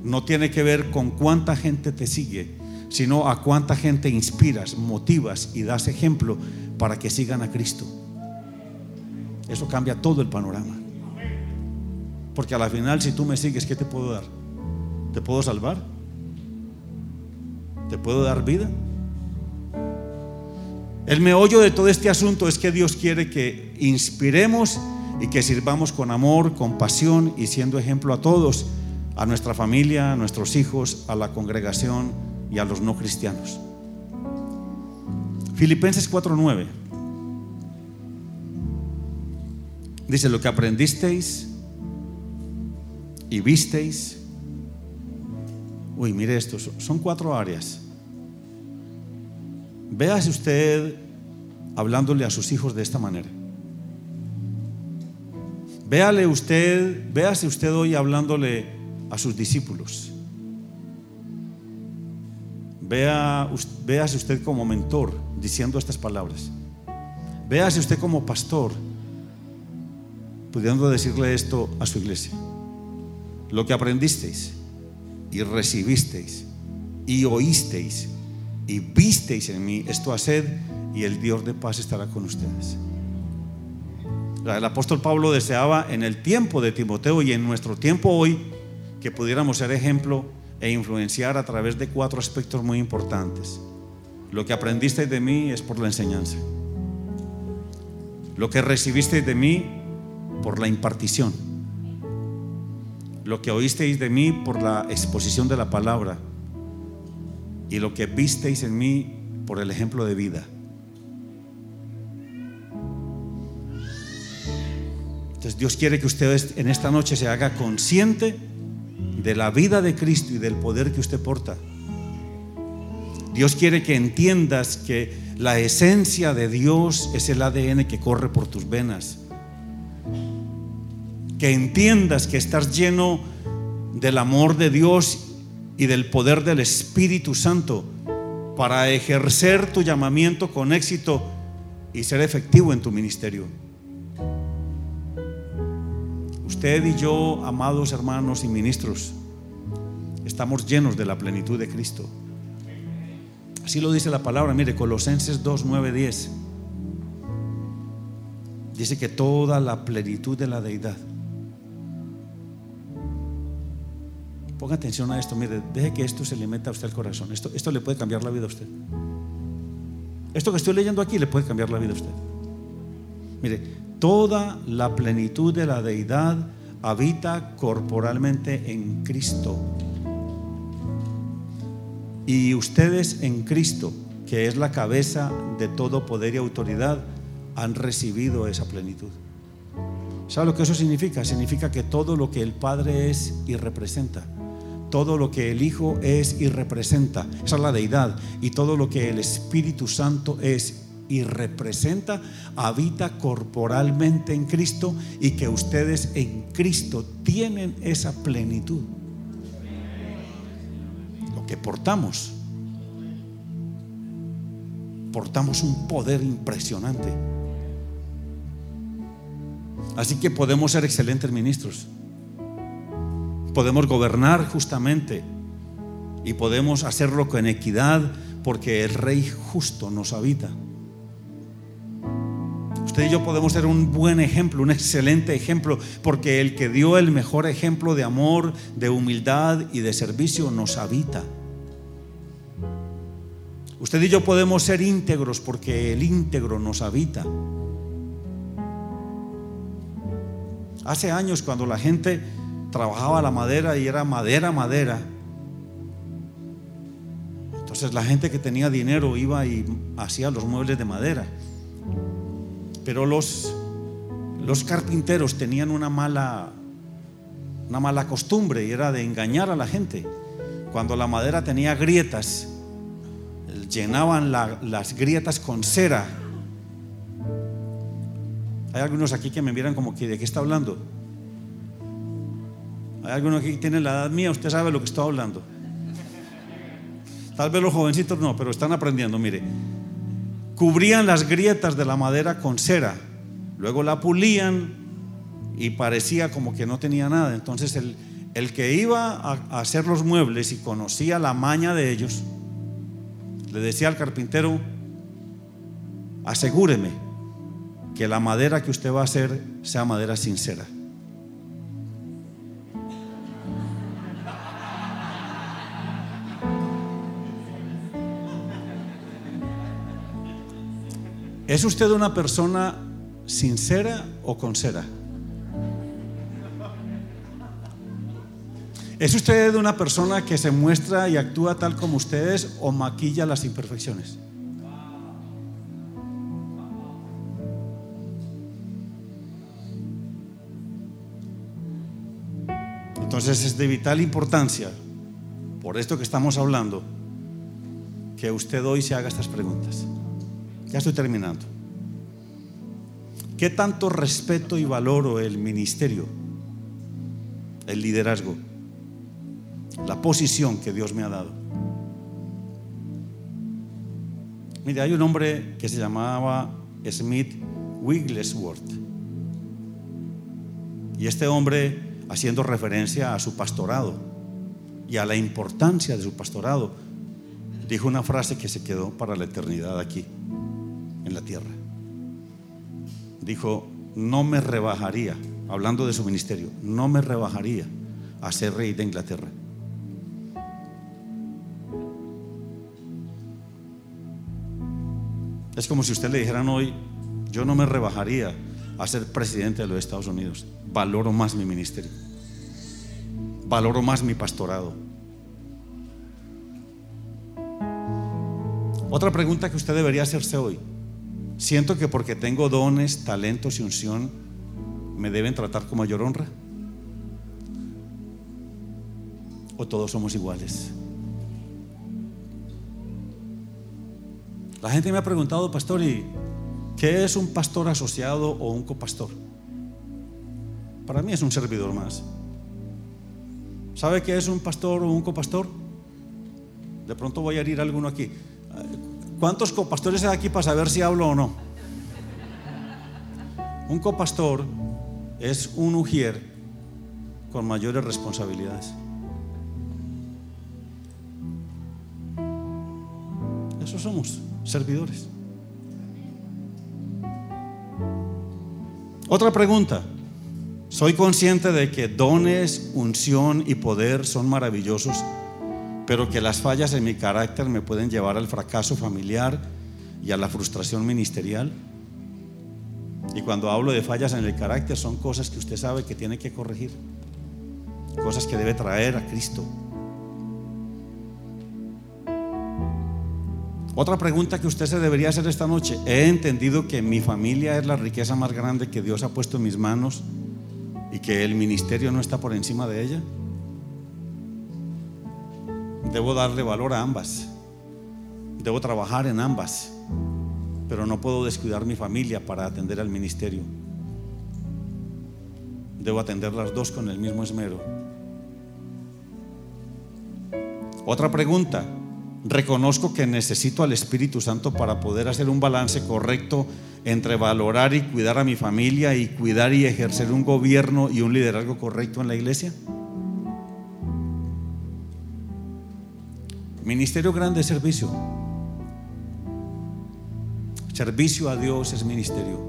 no tiene que ver con cuánta gente te sigue, sino a cuánta gente inspiras, motivas y das ejemplo para que sigan a Cristo. Eso cambia todo el panorama. Porque a la final, si tú me sigues, ¿qué te puedo dar? ¿Te puedo salvar? ¿Te puedo dar vida? El meollo de todo este asunto es que Dios quiere que inspiremos y que sirvamos con amor, con pasión y siendo ejemplo a todos, a nuestra familia, a nuestros hijos, a la congregación y a los no cristianos. Filipenses 4:9 dice, lo que aprendisteis y visteis, uy, mire esto, son cuatro áreas. Véase usted hablándole a sus hijos de esta manera. Véale usted, véase usted hoy hablándole a sus discípulos. Vea, usted como mentor diciendo estas palabras. Véase usted como pastor pudiendo decirle esto a su iglesia. Lo que aprendisteis y recibisteis y oísteis y visteis en mí, esto haced y el Dios de paz estará con ustedes. El apóstol Pablo deseaba en el tiempo de Timoteo y en nuestro tiempo hoy que pudiéramos ser ejemplo e influenciar a través de cuatro aspectos muy importantes. Lo que aprendisteis de mí es por la enseñanza. Lo que recibisteis de mí por la impartición. Lo que oísteis de mí por la exposición de la palabra. Y lo que visteis en mí por el ejemplo de vida. Entonces Dios quiere que usted en esta noche se haga consciente de la vida de Cristo y del poder que usted porta. Dios quiere que entiendas que la esencia de Dios es el ADN que corre por tus venas. Que entiendas que estás lleno del amor de Dios y del poder del Espíritu Santo para ejercer tu llamamiento con éxito y ser efectivo en tu ministerio. Usted y yo, amados hermanos y ministros, estamos llenos de la plenitud de Cristo. Así lo dice la palabra, mire, Colosenses 2, 9, 10. Dice que toda la plenitud de la deidad. Ponga atención a esto, mire, deje que esto se le a usted al corazón. Esto, esto le puede cambiar la vida a usted. Esto que estoy leyendo aquí le puede cambiar la vida a usted. Mire, toda la plenitud de la deidad habita corporalmente en Cristo. Y ustedes en Cristo, que es la cabeza de todo poder y autoridad, han recibido esa plenitud. ¿Sabe lo que eso significa? Significa que todo lo que el Padre es y representa, todo lo que el Hijo es y representa, esa es la deidad, y todo lo que el Espíritu Santo es y representa, habita corporalmente en Cristo y que ustedes en Cristo tienen esa plenitud. Lo que portamos, portamos un poder impresionante. Así que podemos ser excelentes ministros. Podemos gobernar justamente y podemos hacerlo con equidad porque el Rey justo nos habita. Usted y yo podemos ser un buen ejemplo, un excelente ejemplo, porque el que dio el mejor ejemplo de amor, de humildad y de servicio nos habita. Usted y yo podemos ser íntegros porque el íntegro nos habita. Hace años cuando la gente trabajaba la madera y era madera, madera, entonces la gente que tenía dinero iba y hacía los muebles de madera. Pero los, los carpinteros tenían una mala, una mala costumbre y era de engañar a la gente. Cuando la madera tenía grietas, llenaban las grietas con cera. Hay algunos aquí que me miran como que de qué está hablando. Hay algunos aquí que tienen la edad mía, usted sabe lo que estoy hablando. Tal vez los jovencitos no, pero están aprendiendo, mire cubrían las grietas de la madera con cera, luego la pulían y parecía como que no tenía nada. Entonces el, el que iba a, hacer los muebles y conocía la maña de ellos, le decía al carpintero, asegúreme que la madera que usted va a hacer sea madera sincera. ¿Es usted una persona sincera o con cera? ¿Es usted una persona que se muestra y actúa tal como usted es o maquilla las imperfecciones? Entonces es de vital importancia, por esto que estamos hablando, que usted hoy se haga estas preguntas. Ya estoy terminando. ¿Qué tanto respeto y valoro el ministerio, el liderazgo, la posición que Dios me ha dado? Mire, hay un hombre que se llamaba Smith Wigglesworth. Y este hombre, haciendo referencia a su pastorado y a la importancia de su pastorado, dijo una frase que se quedó para la eternidad aquí en la tierra. Dijo, no me rebajaría, hablando de su ministerio, no me rebajaría a ser rey de Inglaterra. Es como si usted le dijeran hoy, yo no me rebajaría a ser presidente de los Estados Unidos. Valoro más mi ministerio. Valoro más mi pastorado. Otra pregunta que usted debería hacerse hoy. Siento que porque tengo dones, talentos y unción, me deben tratar con mayor honra. ¿O todos somos iguales? La gente me ha preguntado, pastor, ¿y qué es un pastor asociado o un copastor? Para mí es un servidor más. ¿Sabe qué es un pastor o un copastor? De pronto voy a herir a alguno aquí. ¿Cuántos copastores hay aquí para saber si hablo o no? Un copastor es un ujier con mayores responsabilidades. Eso somos, servidores. Otra pregunta. Soy consciente de que dones, unción y poder son maravillosos pero que las fallas en mi carácter me pueden llevar al fracaso familiar y a la frustración ministerial. Y cuando hablo de fallas en el carácter son cosas que usted sabe que tiene que corregir, cosas que debe traer a Cristo. Otra pregunta que usted se debería hacer esta noche. He entendido que mi familia es la riqueza más grande que Dios ha puesto en mis manos y que el ministerio no está por encima de ella. Debo darle valor a ambas. Debo trabajar en ambas. Pero no puedo descuidar mi familia para atender al ministerio. Debo atender las dos con el mismo esmero. Otra pregunta. Reconozco que necesito al Espíritu Santo para poder hacer un balance correcto entre valorar y cuidar a mi familia y cuidar y ejercer un gobierno y un liderazgo correcto en la iglesia. Ministerio grande es servicio. Servicio a Dios es ministerio.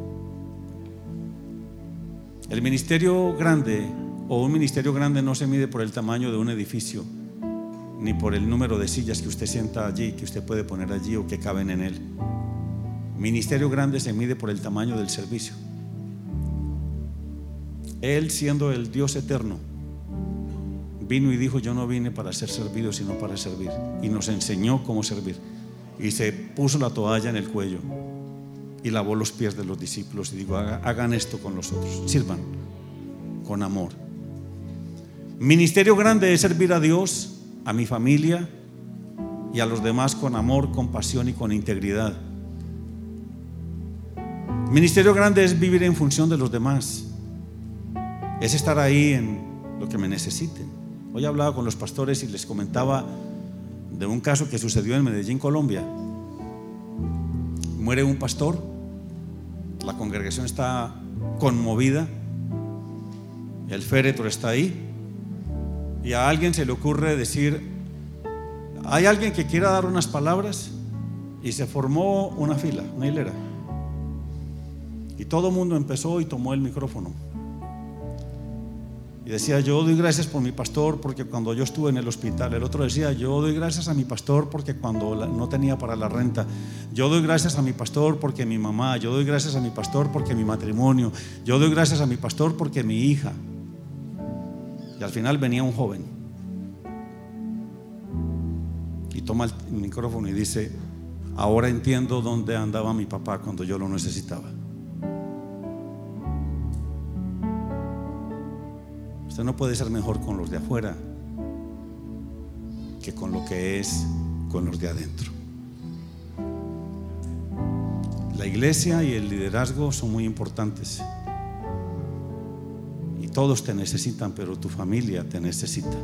El ministerio grande o un ministerio grande no se mide por el tamaño de un edificio, ni por el número de sillas que usted sienta allí, que usted puede poner allí o que caben en él. Ministerio grande se mide por el tamaño del servicio. Él siendo el Dios eterno, vino y dijo, yo no vine para ser servido, sino para servir. Y nos enseñó cómo servir. Y se puso la toalla en el cuello y lavó los pies de los discípulos y dijo, hagan esto con los otros, sirvan con amor. Ministerio grande es servir a Dios, a mi familia y a los demás con amor, compasión y con integridad. Ministerio grande es vivir en función de los demás. Es estar ahí en lo que me necesiten. Hoy hablaba con los pastores y les comentaba de un caso que sucedió en Medellín, Colombia. Muere un pastor, la congregación está conmovida, el féretro está ahí y a alguien se le ocurre decir, ¿hay alguien que quiera dar unas palabras? Y se formó una fila, una hilera. Y todo el mundo empezó y tomó el micrófono. Y decía, yo doy gracias por mi pastor porque cuando yo estuve en el hospital, el otro decía, yo doy gracias a mi pastor porque cuando no tenía para la renta, yo doy gracias a mi pastor porque mi mamá, yo doy gracias a mi pastor porque mi matrimonio, yo doy gracias a mi pastor porque mi hija. Y al final venía un joven y toma el micrófono y dice, ahora entiendo dónde andaba mi papá cuando yo lo necesitaba. Usted no puede ser mejor con los de afuera que con lo que es con los de adentro. La iglesia y el liderazgo son muy importantes. Y todos te necesitan, pero tu familia te necesita.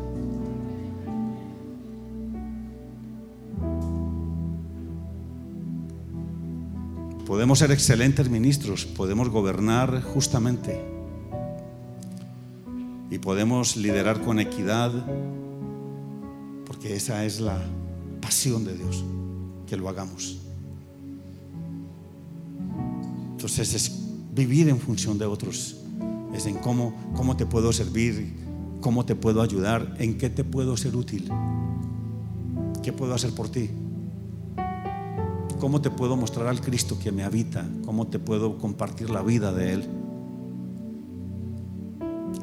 Podemos ser excelentes ministros, podemos gobernar justamente podemos liderar con equidad, porque esa es la pasión de Dios, que lo hagamos. Entonces es vivir en función de otros, es en cómo, cómo te puedo servir, cómo te puedo ayudar, en qué te puedo ser útil, qué puedo hacer por ti. ¿Cómo te puedo mostrar al Cristo que me habita? ¿Cómo te puedo compartir la vida de Él?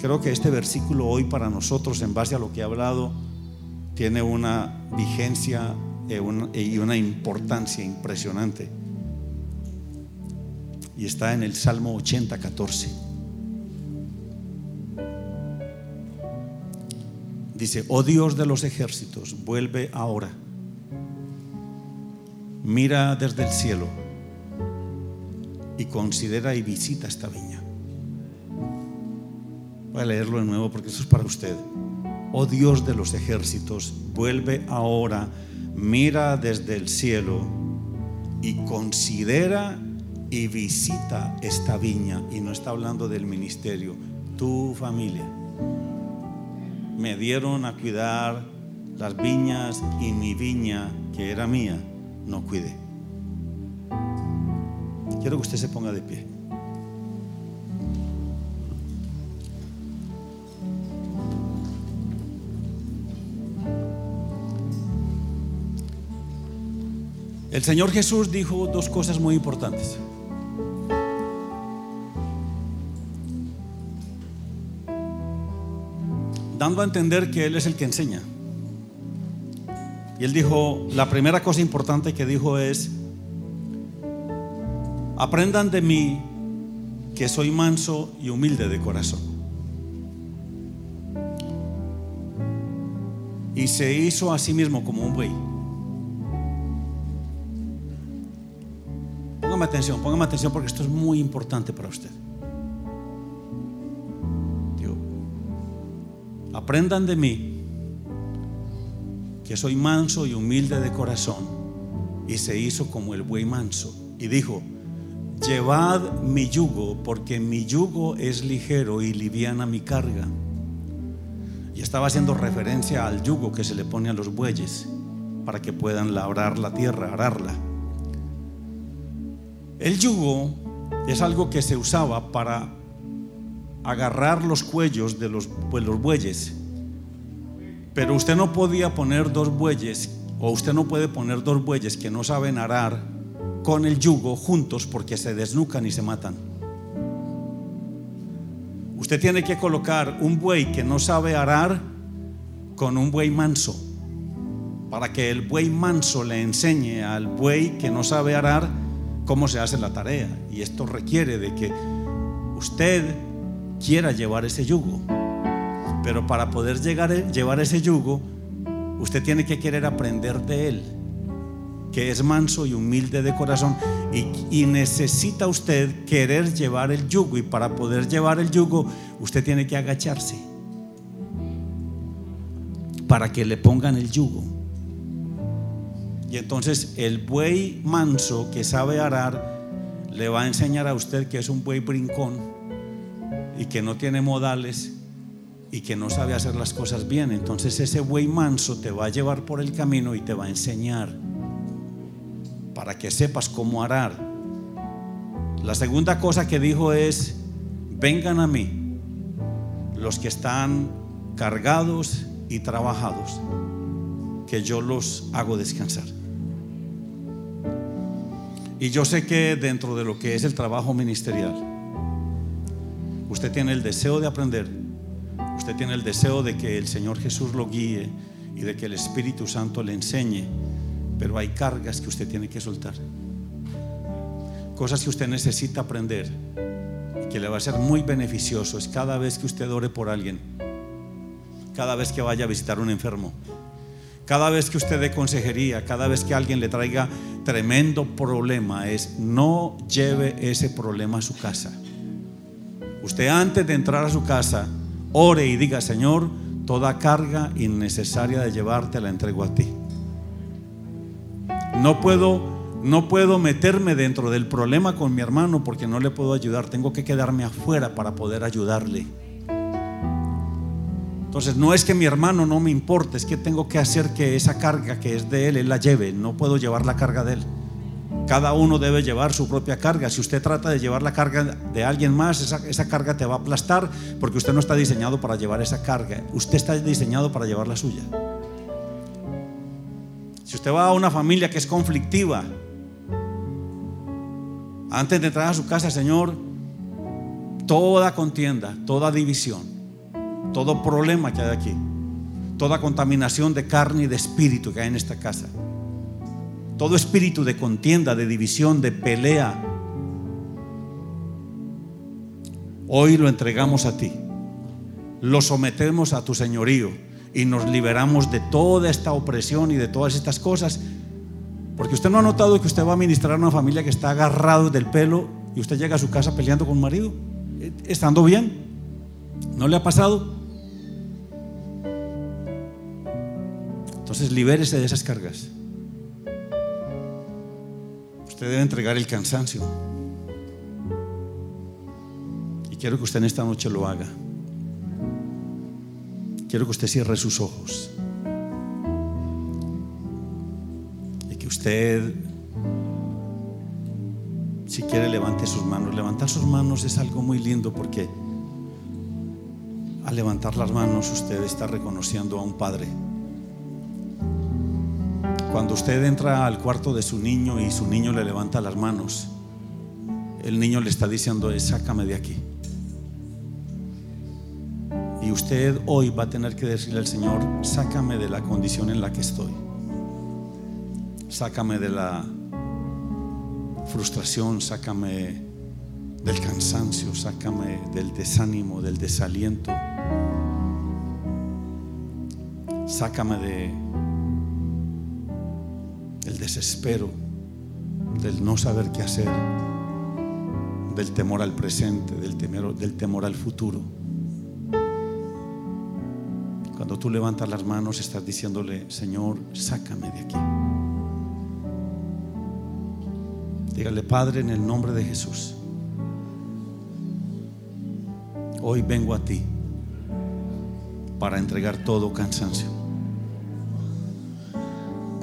Creo que este versículo hoy para nosotros, en base a lo que he hablado, tiene una vigencia y una importancia impresionante. Y está en el Salmo 80, 14. Dice, oh Dios de los ejércitos, vuelve ahora. Mira desde el cielo y considera y visita esta viña. A leerlo de nuevo porque eso es para usted. Oh Dios de los ejércitos, vuelve ahora, mira desde el cielo y considera y visita esta viña. Y no está hablando del ministerio, tu familia. Me dieron a cuidar las viñas y mi viña, que era mía, no cuide. Quiero que usted se ponga de pie. El Señor Jesús dijo dos cosas muy importantes. Dando a entender que Él es el que enseña. Y Él dijo, la primera cosa importante que dijo es, aprendan de mí que soy manso y humilde de corazón. y se hizo a sí mismo como un buey. Póngame atención, póngame atención porque esto es muy importante para usted. aprendan de mí que soy manso y humilde de corazón. Y se hizo como el buey manso. Y dijo, llevad mi yugo, porque mi yugo es ligero y liviana mi carga. Y estaba haciendo referencia al yugo que se le pone a los bueyes para que puedan labrar la tierra, ararla. El yugo es algo que se usaba para agarrar los cuellos de los, pues, los bueyes. Pero usted no podía poner dos bueyes, o usted no puede poner dos bueyes que no saben arar con el yugo juntos porque se desnucan y se matan. Usted tiene que colocar un buey que no sabe arar con un buey manso, para que el buey manso le enseñe al buey que no sabe arar cómo se hace la tarea. Y esto requiere de que usted quiera llevar ese yugo. Pero para poder llegar, llevar ese yugo, usted tiene que querer aprender de él, que es manso y humilde de corazón. Y, y necesita usted querer llevar el yugo. Y para poder llevar el yugo, usted tiene que agacharse para que le pongan el yugo. Y entonces el buey manso que sabe arar le va a enseñar a usted que es un buey brincón y que no tiene modales y que no sabe hacer las cosas bien. Entonces ese buey manso te va a llevar por el camino y te va a enseñar para que sepas cómo arar. La segunda cosa que dijo es, vengan a mí los que están cargados y trabajados, que yo los hago descansar. Y yo sé que dentro de lo que es el trabajo ministerial, usted tiene el deseo de aprender Usted tiene el deseo de que el Señor Jesús lo guíe y de que el Espíritu Santo le enseñe, pero hay cargas que usted tiene que soltar. Cosas que usted necesita aprender y que le va a ser muy beneficioso es cada vez que usted ore por alguien, cada vez que vaya a visitar un enfermo, cada vez que usted dé consejería, cada vez que alguien le traiga tremendo problema, es no lleve ese problema a su casa. Usted antes de entrar a su casa, ore y diga, Señor, toda carga innecesaria de llevarte la entrego a ti. No puedo no puedo meterme dentro del problema con mi hermano porque no le puedo ayudar, tengo que quedarme afuera para poder ayudarle. Entonces no es que mi hermano no me importe, es que tengo que hacer que esa carga que es de él, él la lleve, no puedo llevar la carga de él. Cada uno debe llevar su propia carga. Si usted trata de llevar la carga de alguien más, esa, carga te va a aplastar porque usted no está diseñado para llevar esa carga. Usted está diseñado para llevar la suya. Si usted va a una familia que es conflictiva, antes de entrar a su casa, Señor, toda contienda, toda división, todo problema que hay aquí, toda contaminación de carne y de espíritu que hay en esta casa todo espíritu de contienda, de división, de pelea, hoy lo entregamos a ti. Lo sometemos a tu señorío y nos liberamos de toda esta opresión y de todas estas cosas. Porque usted no ha notado que usted va a ministrar a una familia que está agarrado del pelo y usted llega a su casa peleando con el marido, estando bien. ¿No le ha pasado? Entonces libérese de esas cargas. Usted debe entregar el cansancio. Y quiero que usted en esta noche lo haga. Quiero que usted cierre sus ojos. Y que usted, si quiere, levante sus manos. Levantar sus manos es algo muy lindo porque al levantar las manos usted está reconociendo a un Padre. Cuando usted entra al cuarto de su niño y su niño le levanta las manos, el niño le está diciendo, sácame de aquí. Y usted hoy va a tener que decirle al Señor, sácame de la condición en la que estoy. Sácame de la frustración, sácame del cansancio, sácame del desánimo, del desaliento. Sácame de desespero, del no saber qué hacer, del temor al presente, del temor, del temor al futuro. Cuando tú levantas las manos estás diciéndole, Señor, sácame de aquí. Dígale, Padre, en el nombre de Jesús, hoy vengo a ti para entregar todo cansancio.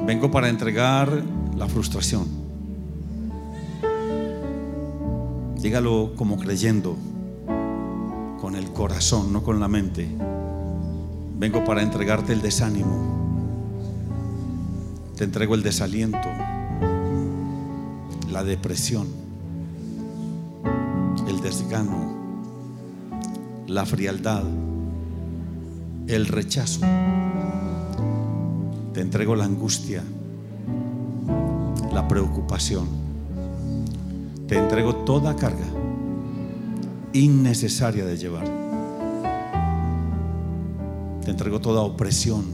Vengo para entregar la frustración. Dígalo como creyendo, con el corazón, no con la mente. Vengo para entregarte el desánimo. Te entrego el desaliento, la depresión, el desgano, la frialdad el rechazo. Te entrego la angustia, la preocupación. Te entrego toda carga innecesaria de llevar. Te entrego toda opresión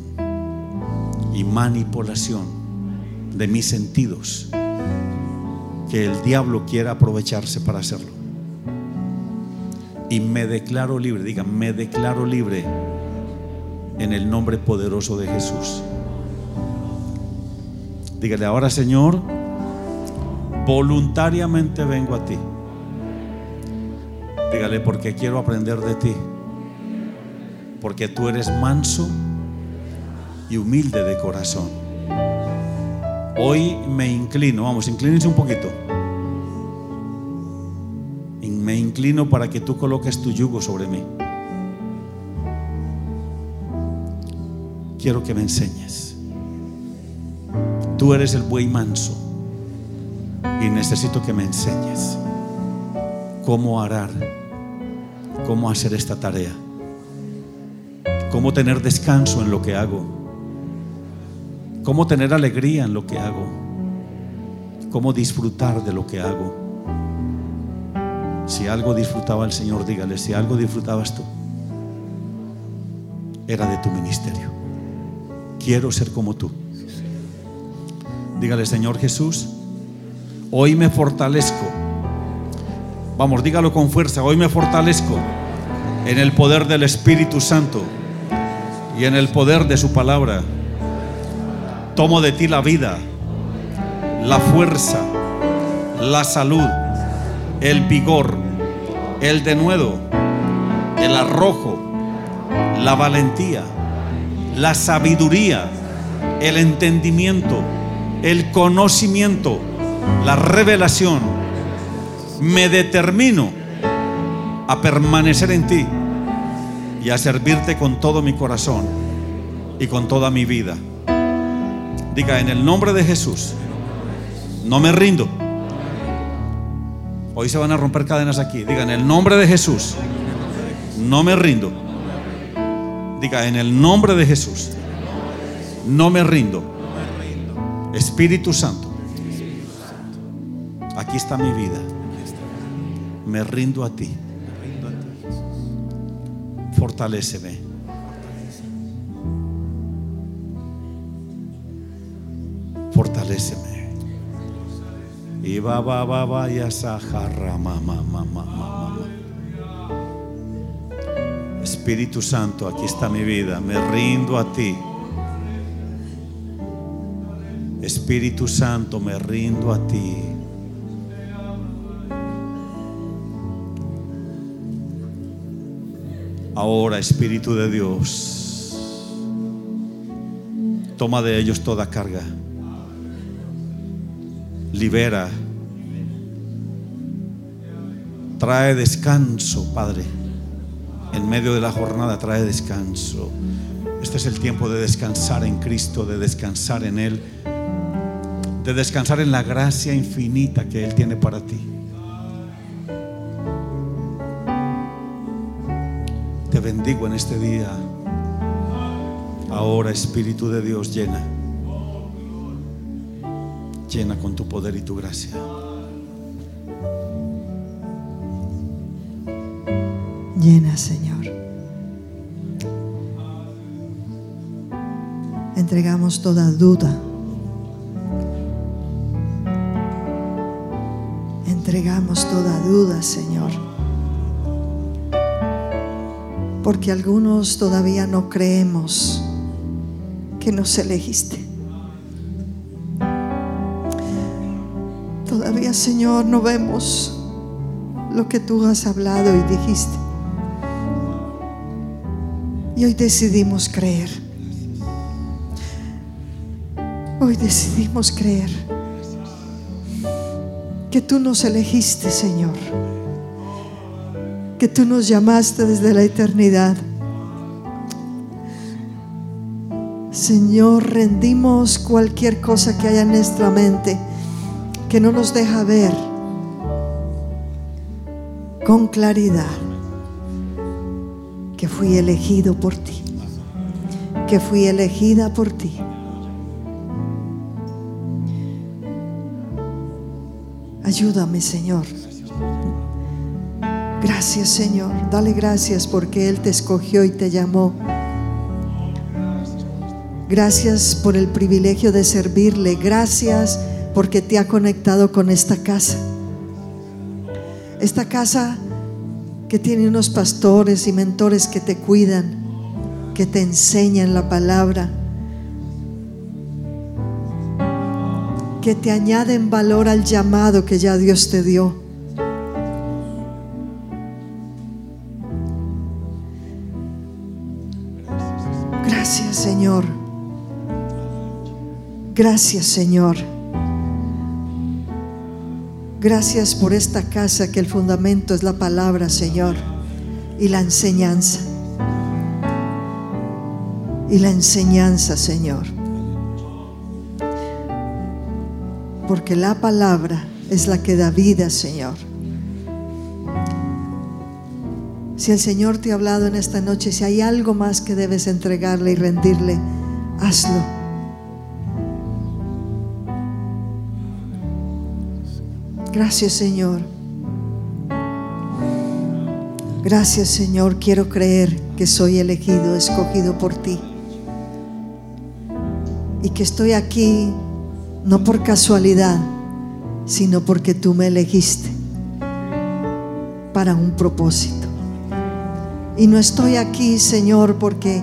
y manipulación de mis sentidos que el diablo quiera aprovecharse para hacerlo. Y me declaro libre, diga, me declaro libre en el nombre poderoso de Jesús. Dígale ahora, Señor, voluntariamente vengo a ti. Dígale porque quiero aprender de ti. Porque tú eres manso y humilde de corazón. Hoy me inclino, vamos, inclínense un poquito. Me inclino para que tú coloques tu yugo sobre mí. quiero que me enseñes. Tú eres el buey manso y necesito que me enseñes cómo arar, cómo hacer esta tarea, cómo tener descanso en lo que hago, cómo tener alegría en lo que hago, cómo disfrutar de lo que hago. Si algo disfrutaba el Señor, dígale, si algo disfrutabas tú, era de tu ministerio quiero ser como tú. Dígale, Señor Jesús, hoy me fortalezco. Vamos, dígalo con fuerza, hoy me fortalezco en el poder del Espíritu Santo y en el poder de su palabra. Tomo de ti la vida, la fuerza, la salud, el vigor, el denuedo, el arrojo, la valentía la sabiduría, el entendimiento, el conocimiento, la revelación. Me determino a permanecer en ti y a servirte con todo mi corazón y con toda mi vida. Diga, en el nombre de Jesús, no me rindo. Hoy se van a romper cadenas aquí. Diga, en el nombre de Jesús, no me rindo. Diga, en el nombre de Jesús, no me rindo. Espíritu Santo, aquí está mi vida. Me rindo a ti. Fortaléceme. Fortaléceme. Y va, va, va, va, mamá, mamá, mamá. Espíritu Santo, aquí está mi vida, me rindo a ti. Espíritu Santo, me rindo a ti. Ahora, Espíritu de Dios, toma de ellos toda carga. Libera. Trae descanso, Padre en medio de la jornada trae descanso. Este es el tiempo de descansar en Cristo, de descansar en Él, de descansar en la gracia infinita que Él tiene para ti. Te bendigo en este día. Ahora Espíritu de Dios llena. Llena con tu poder y tu gracia. Llena, Señor. Entregamos toda duda. Entregamos toda duda, Señor. Porque algunos todavía no creemos que nos elegiste. Todavía, Señor, no vemos lo que tú has hablado y dijiste. Y hoy decidimos creer. Hoy decidimos creer que tú nos elegiste, Señor. Que tú nos llamaste desde la eternidad. Señor, rendimos cualquier cosa que haya en nuestra mente que no nos deja ver con claridad que fui elegido por ti, que fui elegida por ti. Ayúdame, Señor. Gracias, Señor. Dale gracias porque Él te escogió y te llamó. Gracias por el privilegio de servirle. Gracias porque te ha conectado con esta casa. Esta casa que tiene unos pastores y mentores que te cuidan, que te enseñan la palabra, que te añaden valor al llamado que ya Dios te dio. Gracias Señor. Gracias Señor. Gracias por esta casa que el fundamento es la palabra, Señor, y la enseñanza. Y la enseñanza, Señor. Porque la palabra es la que da vida, Señor. Si el Señor te ha hablado en esta noche, si hay algo más que debes entregarle y rendirle, hazlo. Gracias Señor. Gracias Señor. Quiero creer que soy elegido, escogido por ti. Y que estoy aquí no por casualidad, sino porque tú me elegiste para un propósito. Y no estoy aquí, Señor, porque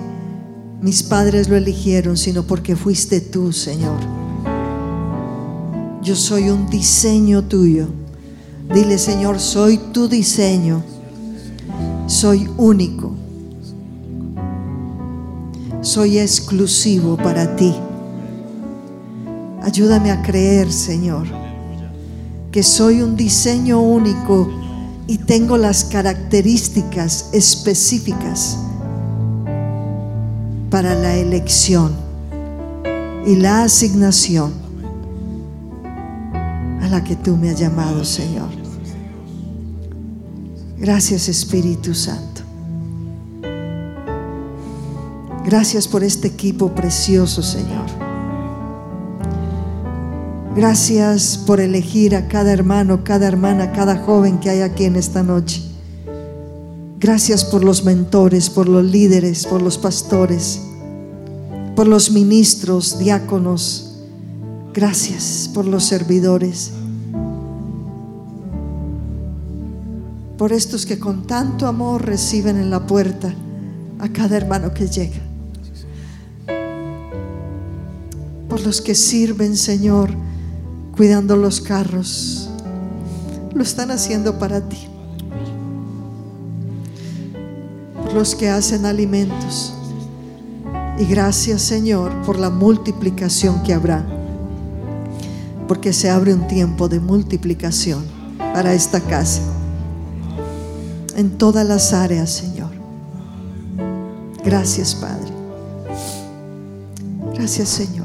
mis padres lo eligieron, sino porque fuiste tú, Señor yo soy un diseño tuyo. Dile, Señor, soy tu diseño. Soy único. Soy exclusivo para ti. Ayúdame a creer, Señor, que soy un diseño único y tengo las características específicas para la elección y la asignación la que tú me has llamado, Señor. Gracias Espíritu Santo. Gracias por este equipo precioso, Señor. Gracias por elegir a cada hermano, cada hermana, cada joven que hay aquí en esta noche. Gracias por los mentores, por los líderes, por los pastores, por los ministros, diáconos. Gracias por los servidores. por estos que con tanto amor reciben en la puerta a cada hermano que llega. Por los que sirven, Señor, cuidando los carros. Lo están haciendo para ti. Los que hacen alimentos. Y gracias, Señor, por la multiplicación que habrá. Porque se abre un tiempo de multiplicación para esta casa en todas las áreas, Señor. Gracias, Padre. Gracias, Señor.